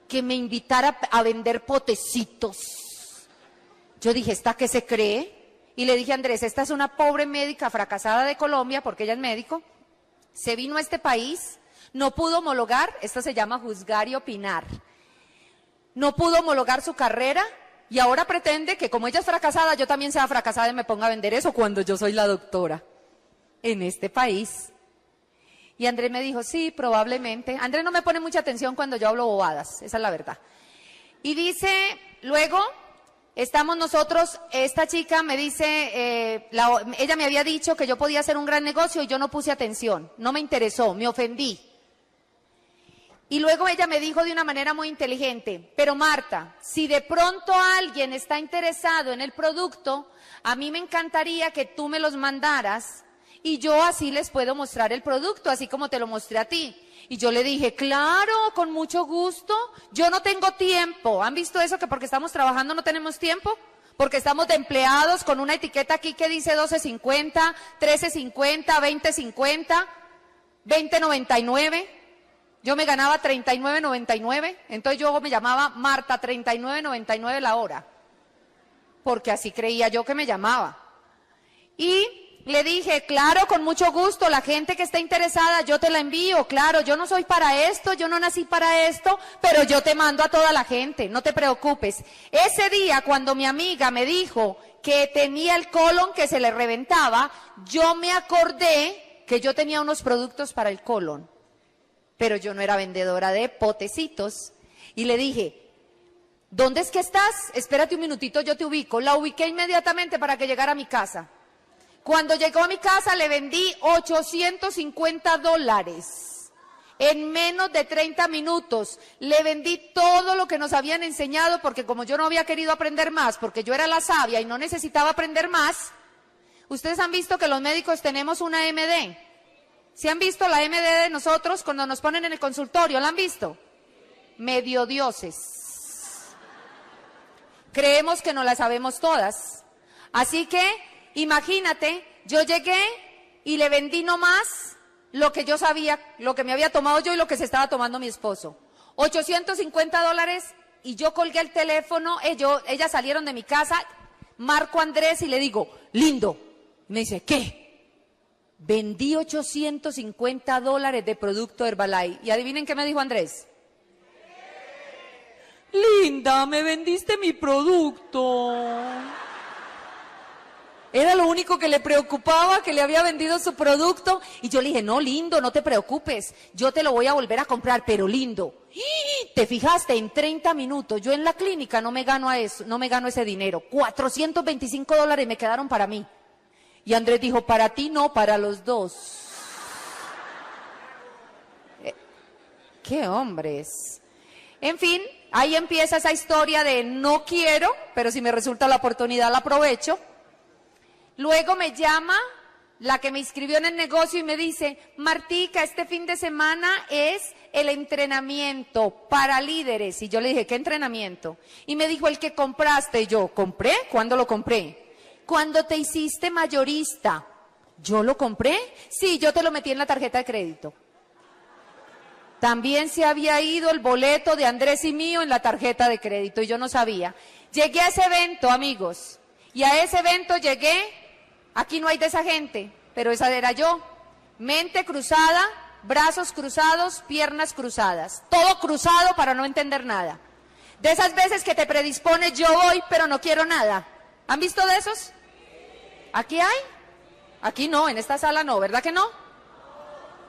que me invitara a vender potecitos. Yo dije, ¿esta qué se cree? Y le dije a Andrés, esta es una pobre médica fracasada de Colombia, porque ella es médico, se vino a este país, no pudo homologar, esto se llama juzgar y opinar, no pudo homologar su carrera, y ahora pretende que como ella es fracasada, yo también sea fracasada y me ponga a vender eso cuando yo soy la doctora en este país. Y Andrés me dijo, sí, probablemente. Andrés no me pone mucha atención cuando yo hablo bobadas, esa es la verdad. Y dice, luego, estamos nosotros, esta chica me dice, eh, ella me había dicho que yo podía hacer un gran negocio y yo no puse atención, no me interesó, me ofendí. Y luego ella me dijo de una manera muy inteligente, pero Marta, si de pronto alguien está interesado en el producto, a mí me encantaría que tú me los mandaras y yo así les puedo mostrar el producto, así como te lo mostré a ti. Y yo le dije, claro, con mucho gusto, yo no tengo tiempo. ¿Han visto eso que porque estamos trabajando no tenemos tiempo? Porque estamos de empleados con una etiqueta aquí que dice 12.50, 13.50, 20.50, 20.99. Yo me ganaba 39.99, entonces yo me llamaba Marta 39.99 la hora, porque así creía yo que me llamaba. Y le dije, claro, con mucho gusto, la gente que está interesada, yo te la envío, claro, yo no soy para esto, yo no nací para esto, pero yo te mando a toda la gente, no te preocupes. Ese día, cuando mi amiga me dijo que tenía el colon que se le reventaba, yo me acordé que yo tenía unos productos para el colon pero yo no era vendedora de potecitos. Y le dije, ¿dónde es que estás? Espérate un minutito, yo te ubico. La ubiqué inmediatamente para que llegara a mi casa. Cuando llegó a mi casa le vendí 850 dólares. En menos de 30 minutos le vendí todo lo que nos habían enseñado porque como yo no había querido aprender más, porque yo era la sabia y no necesitaba aprender más, ustedes han visto que los médicos tenemos una MD. ¿Se han visto la MD de nosotros cuando nos ponen en el consultorio? ¿La han visto? Medio dioses. Creemos que no la sabemos todas. Así que, imagínate, yo llegué y le vendí nomás lo que yo sabía, lo que me había tomado yo y lo que se estaba tomando mi esposo. 850 dólares y yo colgué el teléfono, ellos, ellas salieron de mi casa, marco a Andrés y le digo, lindo. Me dice, ¿qué? vendí 850 dólares de producto Herbalife. Y adivinen qué me dijo Andrés. Linda, me vendiste mi producto. Era lo único que le preocupaba, que le había vendido su producto. Y yo le dije, no, lindo, no te preocupes, yo te lo voy a volver a comprar, pero lindo. Te fijaste, en 30 minutos, yo en la clínica no me gano a eso, no me gano ese dinero. 425 dólares me quedaron para mí. Y Andrés dijo, para ti no, para los dos. Eh, ¿Qué hombres? En fin, ahí empieza esa historia de no quiero, pero si me resulta la oportunidad la aprovecho. Luego me llama la que me inscribió en el negocio y me dice, Martica, este fin de semana es el entrenamiento para líderes. Y yo le dije, ¿qué entrenamiento? Y me dijo, el que compraste. Y yo, ¿compré? ¿Cuándo lo compré? Cuando te hiciste mayorista. ¿Yo lo compré? Sí, yo te lo metí en la tarjeta de crédito. También se había ido el boleto de Andrés y mío en la tarjeta de crédito y yo no sabía. Llegué a ese evento, amigos, y a ese evento llegué Aquí no hay de esa gente, pero esa era yo. Mente cruzada, brazos cruzados, piernas cruzadas. Todo cruzado para no entender nada. De esas veces que te predispones, yo voy, pero no quiero nada. ¿Han visto de esos? ¿Aquí hay? Aquí no, en esta sala no, ¿verdad que no?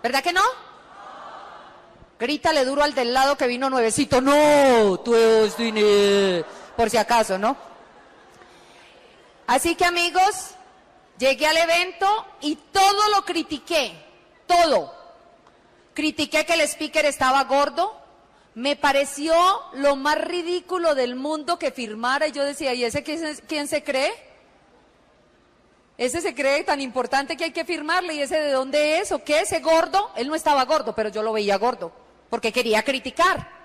¿Verdad que no? Grítale duro al del lado que vino nuevecito. No, tú eres Por si acaso, ¿no? Así que amigos, Llegué al evento y todo lo critiqué, todo. Critiqué que el speaker estaba gordo, me pareció lo más ridículo del mundo que firmara y yo decía, ¿y ese quién, se cree? Ese se cree tan importante que hay que firmarle y ese de dónde es o qué, ese gordo, él no estaba gordo, pero yo lo veía gordo, porque quería criticar.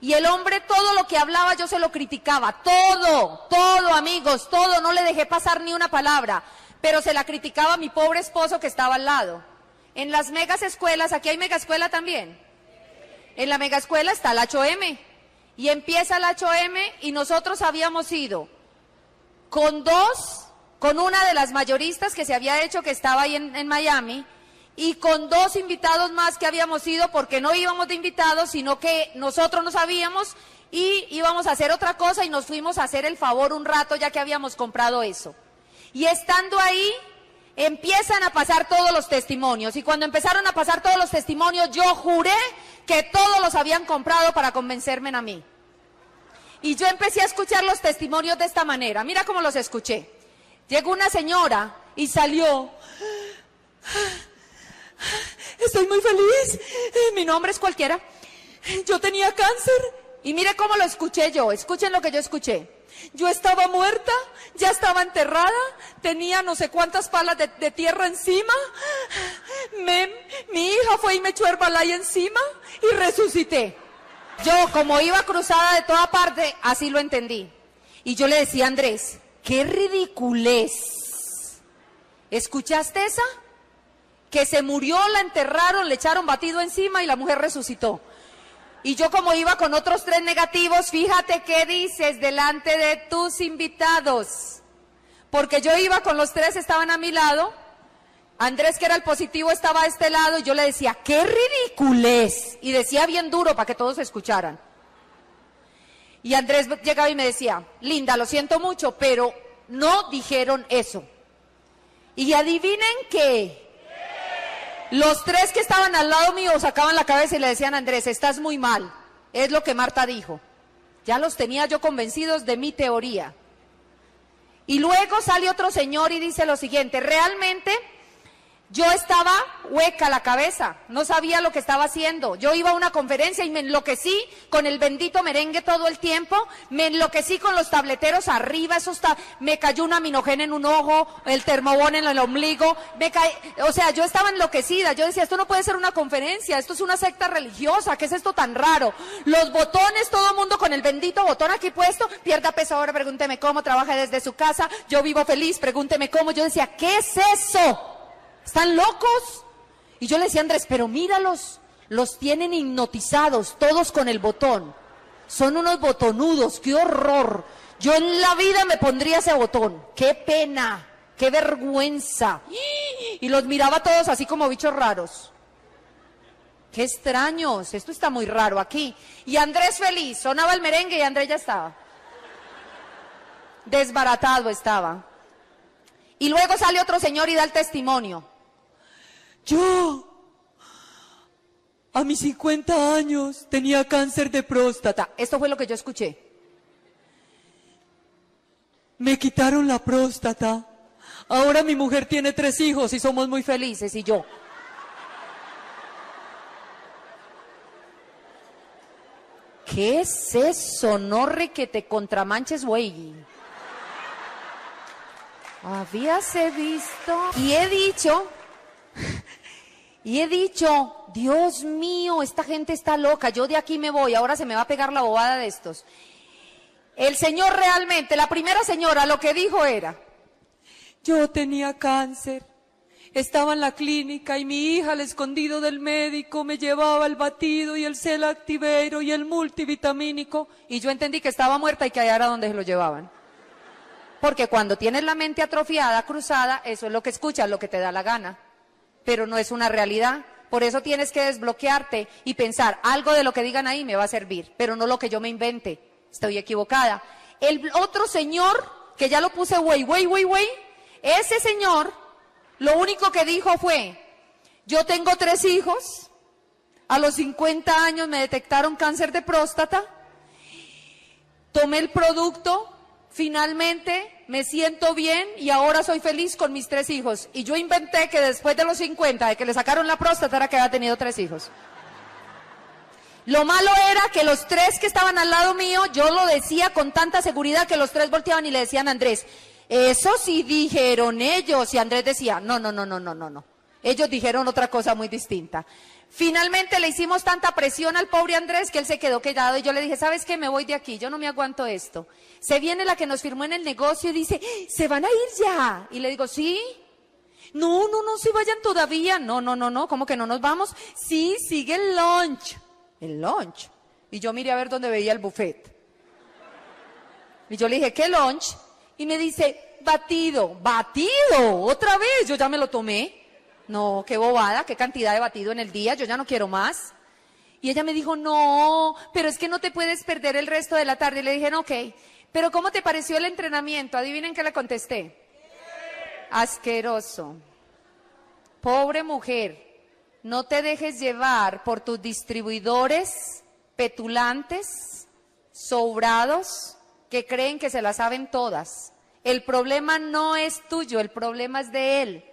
Y el hombre todo lo que hablaba yo se lo criticaba, todo, todo amigos, todo, no le dejé pasar ni una palabra pero se la criticaba a mi pobre esposo que estaba al lado. En las megas escuelas, aquí hay mega escuela también. En la mega escuela está el HM y empieza el HM y nosotros habíamos ido con dos, con una de las mayoristas que se había hecho que estaba ahí en Miami y con dos invitados más que habíamos ido porque no íbamos de invitados, sino que nosotros no sabíamos y íbamos a hacer otra cosa y nos fuimos a hacer el favor un rato ya que habíamos comprado eso. Y estando ahí, empiezan a pasar todos los testimonios. Y cuando empezaron a pasar todos los testimonios, yo juré que todos los habían comprado para convencerme a mí. Y yo empecé a escuchar los testimonios de esta manera. Mira cómo los escuché. Llegó una señora y salió. Estoy muy feliz. Mi nombre es cualquiera. Yo tenía cáncer. Y mire cómo lo escuché yo. Escuchen lo que yo escuché. Yo estaba muerta, ya estaba enterrada, tenía no sé cuántas palas de, tierra encima. mi hija fue y me echó Herbalife encima y resucité. Yo, como iba cruzada de toda parte, así lo entendí. Y yo le decía a Andrés, qué ridiculez. ¿Escuchaste esa? Que se murió, la enterraron, le echaron batido encima y la mujer resucitó. Y yo como iba con otros tres negativos, fíjate qué dices delante de tus invitados. Porque yo iba con los tres, estaban a mi lado. Andrés, que era el positivo, estaba a este lado y yo le decía, qué ridiculez. Y decía bien duro para que todos escucharan. Y Andrés llegaba y me decía, Linda, lo siento mucho, pero no dijeron eso. Y adivinen qué, los tres que estaban al lado mío sacaban la cabeza y le decían Andrés, estás muy mal. Es lo que Marta dijo. Ya los tenía yo convencidos de mi teoría. Y luego sale otro señor y dice lo siguiente, realmente yo estaba hueca la cabeza, no sabía lo que estaba haciendo. Yo iba a una conferencia y me enloquecí con el bendito merengue todo el tiempo, me enloquecí con los tableteros arriba, eso está, me cayó una minogena en un ojo, el termobón en el ombligo, me o sea, yo estaba enloquecida, yo decía, esto no puede ser una conferencia, esto es una secta religiosa, ¿qué es esto tan raro? Los botones, todo el mundo con el bendito botón aquí puesto, pierda peso ahora, pregúnteme cómo, trabaja desde su casa, yo vivo feliz, pregúnteme cómo, yo decía, ¿qué es eso? ¿Están locos? Y yo le decía Andrés, pero míralos, los tienen hipnotizados, todos con el botón. Son unos botonudos, qué horror. Yo en la vida me pondría ese botón. Qué pena, qué vergüenza. Y los miraba todos así como bichos raros. Qué extraños, esto está muy raro aquí. Y Andrés feliz, sonaba el merengue y Andrés ya estaba. Desbaratado estaba. Y luego sale otro señor y da el testimonio. Yo, a mis 50 años, tenía cáncer de próstata. Esto fue lo que yo escuché. Me quitaron la próstata. Ahora mi mujer tiene tres hijos y somos muy Felices y yo. ¿Qué es eso? No re que te contramanches, güey. Habíase visto. Y he dicho, y he dicho, Dios mío, esta gente está loca, yo de aquí me voy, ahora se me va a pegar la bobada de estos. El Señor realmente, la primera señora, lo que dijo era, yo tenía cáncer, estaba en la clínica y mi hija al escondido del médico me llevaba el batido y el celactivero y el multivitamínico y yo entendí que estaba muerta y que allá era donde se lo llevaban. Porque cuando tienes la mente atrofiada, cruzada, eso es lo que escuchas, lo que te da la gana. Pero no es una realidad. Por eso tienes que desbloquearte y pensar, algo de lo que digan ahí me va a servir, pero no lo que yo me invente. Estoy equivocada. El otro señor, que ya lo puse, güey, güey, güey, güey, ese señor, lo único que dijo fue, yo tengo tres hijos, a los 50 años me detectaron cáncer de próstata, tomé el producto, finalmente me siento bien y ahora soy feliz con mis tres hijos. Y yo inventé que después de los 50, de que le sacaron la próstata, era que había tenido tres hijos. Lo malo era que los tres que estaban al lado mío, yo lo decía con tanta seguridad que los tres volteaban y le decían a Andrés, eso sí dijeron ellos. Y Andrés decía, no, no, no, no, no, no, no. Ellos dijeron otra cosa muy distinta. Finalmente le hicimos tanta presión al pobre Andrés que él se quedó quedado y yo le dije, ¿sabes qué? Me voy de aquí, yo no me aguanto esto. Se viene la que nos firmó en el negocio y dice, se van a ir ya. Y le digo, ¿sí? No, no, no, si vayan todavía. No, no, no, no, ¿cómo que no nos vamos? Sí, sigue el lunch. El lunch. Y yo miré a ver dónde veía el buffet. Y yo le dije, ¿qué lunch? Y me dice, batido, batido, otra vez, yo ya me lo tomé. No, qué bobada, qué cantidad de batido en el día, yo ya no quiero más. Y ella me dijo, no, pero es que no te puedes perder el resto de la tarde. Y le dije, no, ok, pero ¿cómo te pareció el entrenamiento? Adivinen qué le contesté. Asqueroso. Pobre mujer, no te dejes llevar por tus distribuidores petulantes, sobrados, que creen que se la saben todas. El problema no es tuyo, el problema es de él.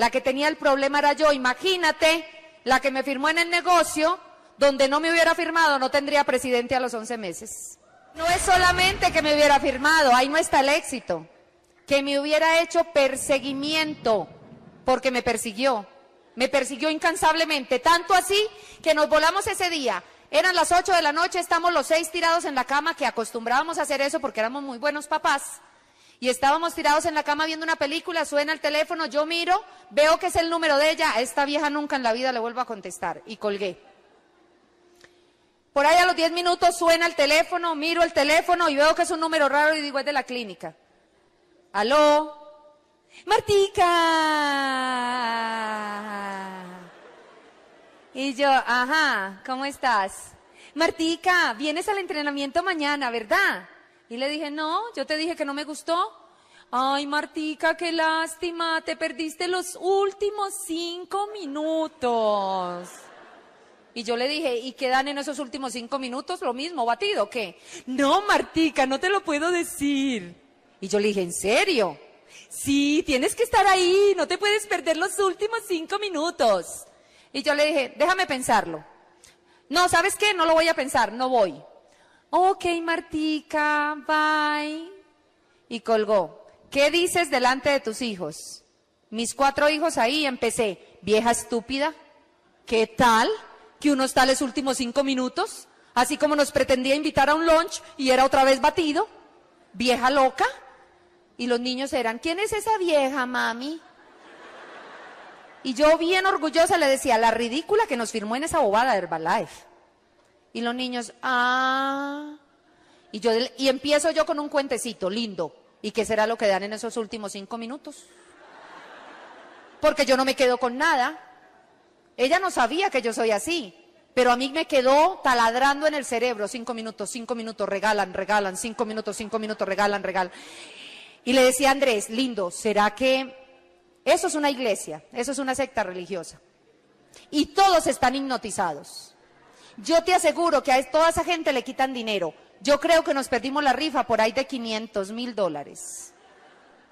La que tenía el problema era yo. Imagínate, la que me firmó en el negocio, donde no me hubiera firmado, no tendría presidente a los 11 meses. No es solamente que me hubiera firmado, ahí no está el éxito. Que me hubiera hecho perseguimiento, porque me persiguió. Me persiguió incansablemente, tanto así que nos volamos ese día. Eran las 8 de la noche, estamos los seis tirados en la cama, que acostumbrábamos a hacer eso porque éramos muy buenos papás y estábamos tirados en la cama viendo una película, suena el teléfono, yo miro, veo que es el número de ella, a esta vieja nunca en la vida le vuelvo a contestar y colgué. Por ahí a los 10 minutos suena el teléfono, miro el teléfono y veo que es un número raro y digo, es de la clínica. ¿Aló? Martica. Y yo, ajá, ¿cómo estás? Martica, vienes al entrenamiento mañana, ¿verdad? Y le dije, no, yo te dije que no me gustó. Ay, Martica, qué lástima, te perdiste los últimos cinco minutos. Y yo le dije, ¿y qué dan en esos últimos cinco minutos? Lo mismo, batido, ¿qué? No, Martica, no te lo puedo decir. Y yo le dije, ¿en serio? Sí, tienes que estar ahí, no te puedes perder los últimos cinco minutos. Y yo le dije, déjame pensarlo. No, ¿sabes qué? No lo voy a pensar, no voy. Ok, Martica, bye. Y colgó. ¿Qué dices delante de tus hijos? Mis cuatro hijos ahí empecé. Vieja estúpida. ¿Qué tal? Que unos tales últimos cinco minutos, así como nos pretendía invitar a un lunch y era otra vez batido. Vieja loca. Y los niños eran, ¿quién es esa vieja, mami? Y yo bien orgullosa le decía, la ridícula que nos firmó en esa bobada de Herbalife. Y los niños, ah. Y, yo, y empiezo yo con un cuentecito lindo. ¿Y qué será lo que dan en esos últimos cinco minutos? Porque yo no me quedo con nada. Ella no sabía que yo soy así. Pero a mí me quedó taladrando en el cerebro. Cinco minutos, cinco minutos, regalan, regalan, cinco minutos, cinco minutos, regalan, regalan. Y le decía Andrés, lindo, ¿será que eso es una iglesia? Eso es una secta religiosa. Y todos están hipnotizados. Yo te aseguro que a toda esa gente le quitan dinero. Yo creo que nos perdimos la rifa por ahí de 500 mil dólares.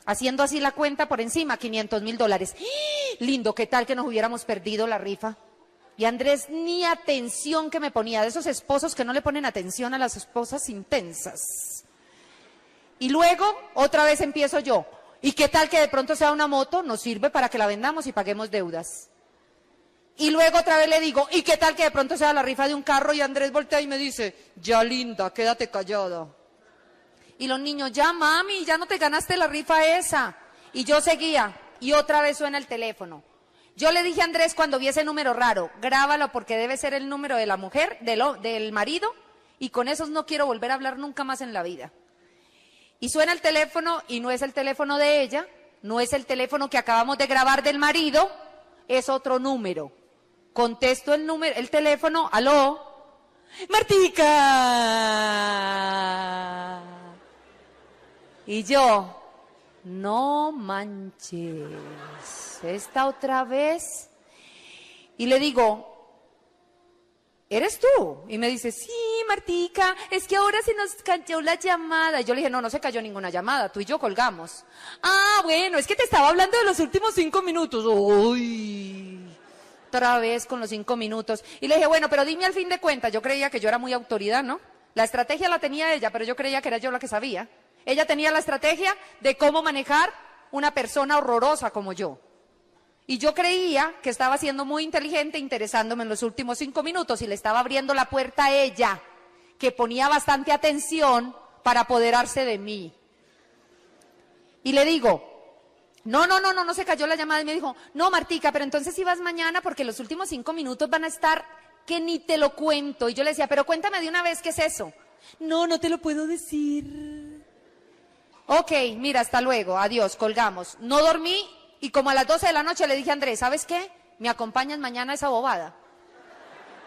Haciendo así la cuenta por encima, 500 mil dólares. ¡Ah! Lindo, ¿qué tal que nos hubiéramos perdido la rifa? Y Andrés ni atención que me ponía, de esos esposos que no le ponen atención a las esposas intensas. Y luego, otra vez empiezo yo. ¿Y qué tal que de pronto sea una moto? Nos sirve para que la vendamos y paguemos deudas. Y luego otra vez le digo, ¿y qué tal que de pronto sea la rifa de un carro? Y Andrés voltea y me dice, ya linda, quédate callada. Y los niños, ya mami, ya no te ganaste la rifa esa. Y yo seguía, y otra vez suena el teléfono. Yo le dije a Andrés cuando vi ese número raro, grábalo porque debe ser el número de la mujer, del, del marido, y con esos no quiero volver a hablar nunca más en la vida. Y suena el teléfono y no es el teléfono de ella, no es el teléfono que acabamos de grabar del marido, es otro número. Contesto el número, el teléfono, aló, Martica. Y yo, no manches, esta otra vez. Y le digo, ¿eres tú? Y me dice, sí, Martica, es que ahora se nos cayó la llamada. Y yo le dije, no, no se cayó ninguna llamada, tú y yo colgamos. Ah, bueno, es que te estaba hablando de los últimos cinco minutos. Uy, otra vez con los cinco minutos. Y le dije, bueno, pero dime al fin de cuentas, yo creía que yo era muy autoridad, ¿no? La estrategia la tenía ella, pero yo creía que era yo la que sabía. Ella tenía la estrategia de cómo manejar una persona horrorosa como yo. Y yo creía que estaba siendo muy inteligente interesándome en los últimos cinco minutos y le estaba abriendo la puerta a ella, que ponía bastante atención para apoderarse de mí. Y le digo, no, no, no, no, no se cayó la llamada y me dijo, no, Martica, pero entonces si vas mañana porque los últimos cinco minutos van a estar que ni te lo cuento. Y yo le decía, pero cuéntame de una vez qué es eso. No, no te lo puedo decir. Ok, mira, hasta luego, adiós, colgamos. No dormí y como a las 12 de la noche le dije a Andrés, ¿sabes qué? ¿Me acompañas mañana a esa bobada?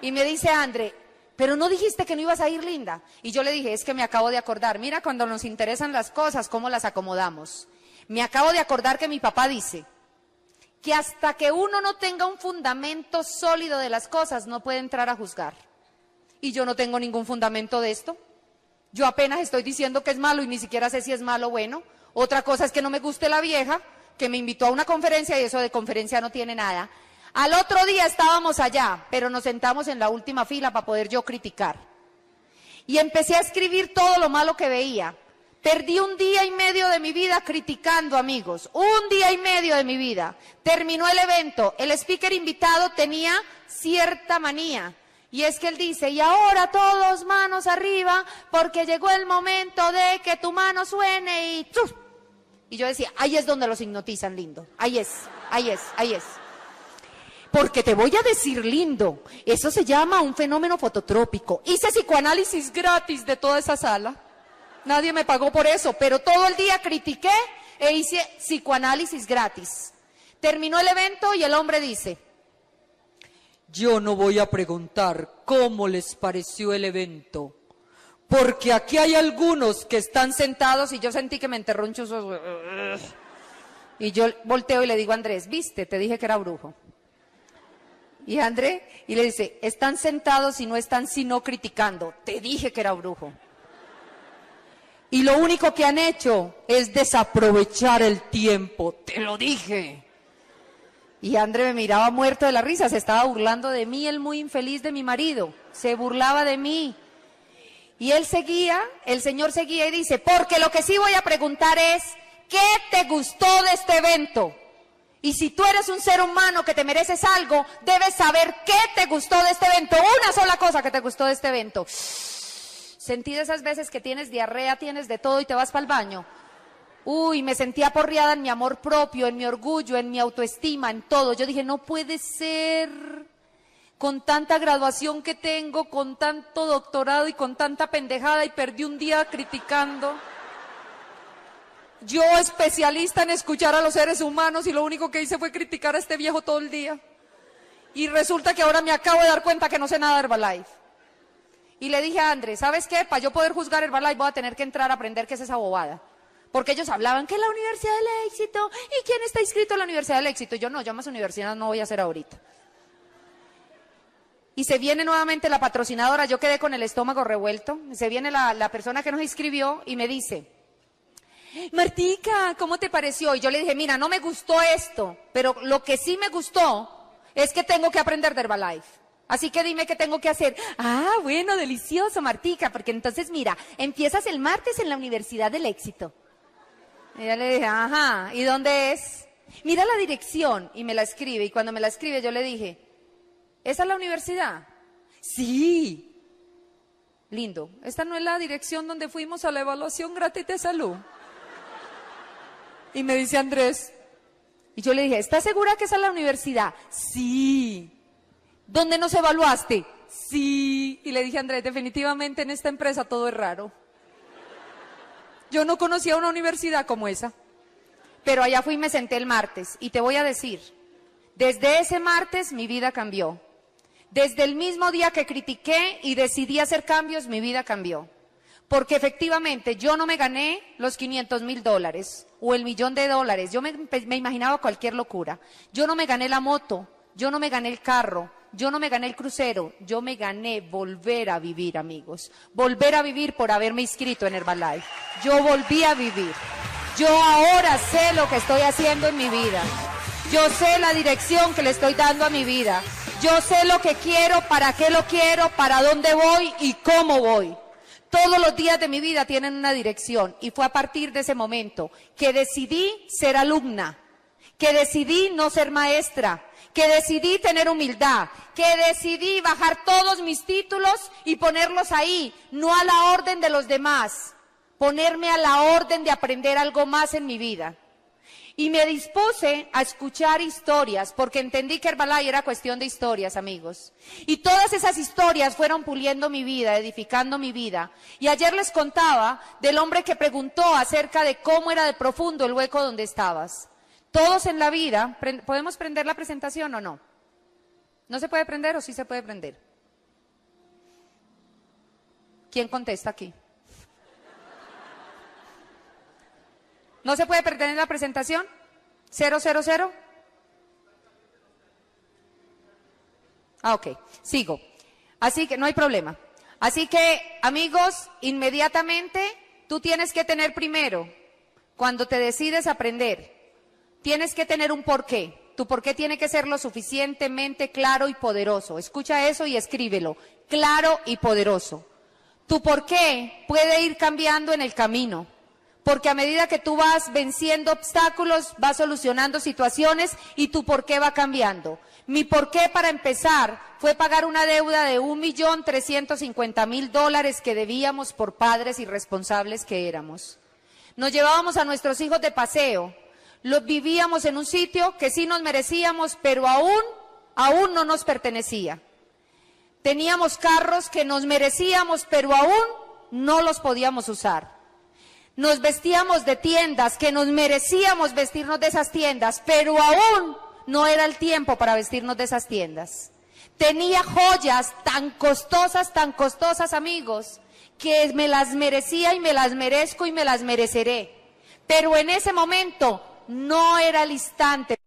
Y me dice André, pero no dijiste que no ibas a ir, linda. Y yo le dije, es que me acabo de acordar, mira cuando nos interesan las cosas, cómo las acomodamos. Me acabo de acordar que mi papá dice que hasta que uno no tenga un fundamento sólido de las cosas, no puede entrar a juzgar. Y yo no tengo ningún fundamento de esto. Yo apenas estoy diciendo que es malo y ni siquiera sé si es malo o bueno. Otra cosa es que no me guste la vieja, que me invitó a una conferencia y eso de conferencia no tiene nada. Al otro día estábamos allá, pero nos sentamos en la última fila para poder yo criticar. Y empecé a escribir todo lo malo que veía. Perdí un día y medio de mi vida criticando, amigos. Un día y medio de mi vida. Terminó el evento. El speaker invitado tenía cierta manía. Y es que él dice, y ahora todos manos arriba, porque llegó el momento de que tu mano suene y ¡chuf! Y yo decía, ahí es donde los hipnotizan, lindo. Ahí es, ahí es, ahí es. Porque te voy a decir, lindo, eso se llama un fenómeno fototrópico. Hice psicoanálisis gratis de toda esa sala. Nadie me pagó por eso, pero todo el día critiqué e hice psicoanálisis gratis. Terminó el evento y el hombre dice, yo no voy a preguntar cómo les pareció el evento, porque aquí hay algunos que están sentados y yo sentí que me enterró un chuzo. Y yo volteo y le digo a Andrés, viste, te dije que era brujo. Y Andrés, y le dice, están sentados y no están sino criticando. Te dije que era brujo. Y lo único que han hecho es desaprovechar el tiempo. Te lo dije. Y André me miraba muerto de la risa, se estaba burlando de mí, el muy infeliz de mi marido, se burlaba de mí. Y él seguía, el Señor seguía y dice, porque lo que sí voy a preguntar es, ¿qué te gustó de este evento? Y si tú eres un ser humano que te mereces algo, debes saber qué te gustó de este evento, una sola cosa que te gustó de este evento. Sentí de esas veces que tienes diarrea, tienes de todo y te vas para el baño. Uy, me sentía aporreada en mi amor propio, en mi orgullo, en mi autoestima, en todo. Yo dije, no puede ser con tanta graduación que tengo, con tanto doctorado y con tanta pendejada y perdí un día criticando. Yo especialista en escuchar a los seres humanos y lo único que hice fue criticar a este viejo todo el día. Y resulta que ahora me acabo de dar cuenta que no sé nada de Herbalife. Y le dije a Andrés, ¿sabes qué? Para yo poder juzgar Herbalife voy a tener que entrar a aprender qué es esa bobada Porque ellos hablaban que la Universidad del Éxito, ¿y quién está inscrito en la Universidad del Éxito? Yo no, yo más universidad no voy a hacer ahorita. Y se viene nuevamente la patrocinadora, yo quedé con el estómago revuelto, se viene la, la persona que nos inscribió y me dice, Martica, ¿cómo te pareció? Y yo le dije, mira, no me gustó esto, pero lo que sí me gustó es que tengo que aprender de Herbalife. Así que dime qué tengo que hacer. Ah, bueno, delicioso, Martica, porque entonces mira, empiezas el martes en la Universidad del Éxito. Y yo le dije, ajá, ¿y dónde es? Mira la dirección y me la escribe. Y cuando me la escribe yo le dije, ¿esa es la universidad? Sí. Lindo. Esta no es la dirección donde fuimos a la evaluación gratis de salud. Y me dice Andrés. Y yo le dije, ¿estás segura que esa es la universidad? Sí. ¿Dónde nos evaluaste? Sí. Y le dije Andrés, definitivamente en esta empresa todo es raro. Yo no conocía una universidad como esa. Pero allá fui y me senté el martes. Y te voy a decir, desde ese martes mi vida cambió. Desde el mismo día que critiqué y decidí hacer cambios, mi vida cambió. Porque efectivamente yo no me gané los 500 mil dólares o el millón de dólares. Yo me, me imaginaba cualquier locura. Yo no me gané la moto, yo no me gané el carro, yo no me gané el crucero, yo me gané volver a vivir, amigos. Volver a vivir por haberme inscrito en Herbalife. Yo volví a vivir. Yo ahora sé lo que estoy haciendo en mi vida. Yo sé la dirección que le estoy dando a mi vida. Yo sé lo que quiero, para qué lo quiero, para dónde voy y cómo voy. Todos los días de mi vida tienen una dirección y fue a partir de ese momento que decidí ser alumna, que decidí no ser maestra, que decidí tener humildad, que decidí bajar todos mis títulos y ponerlos ahí, no a la orden de los demás, ponerme a la orden de aprender algo más en mi vida. Y me dispuse a escuchar historias, porque entendí que Herbalife era cuestión de historias, amigos. Y todas esas historias fueron puliendo mi vida, edificando mi vida. Y ayer les contaba del hombre que preguntó acerca de cómo era de profundo el hueco donde estabas. Todos en la vida, ¿podemos prender la presentación o no? ¿No se puede prender o sí se puede prender? ¿Quién contesta aquí? ¿No se puede prender la presentación? ¿Cero, cero, cero? Ah, ok, sigo. Así que no hay problema. Así que, amigos, inmediatamente tú tienes que tener primero, cuando te decides aprender, tienes que tener un porqué. Tu porqué tiene que ser lo suficientemente claro y poderoso. Escucha eso y escríbelo. Claro y poderoso. Tu porqué puede ir cambiando en el camino. Porque a medida que tú vas venciendo obstáculos, vas solucionando situaciones y tu porqué va cambiando. Mi porqué para empezar fue pagar una deuda de un millón trescientos cincuenta mil dólares que debíamos por padres irresponsables que éramos. Nos llevábamos a nuestros hijos de paseo los vivíamos en un sitio que sí nos merecíamos, pero aún, aún no nos pertenecía. Teníamos carros que nos merecíamos, pero aún no los podíamos usar. Nos vestíamos de tiendas que nos merecíamos vestirnos de esas tiendas, pero aún no era el tiempo para vestirnos de esas tiendas. Tenía joyas tan costosas, tan costosas, amigos, que me las merecía y me las merezco y me las mereceré. Pero en ese momento no era el instante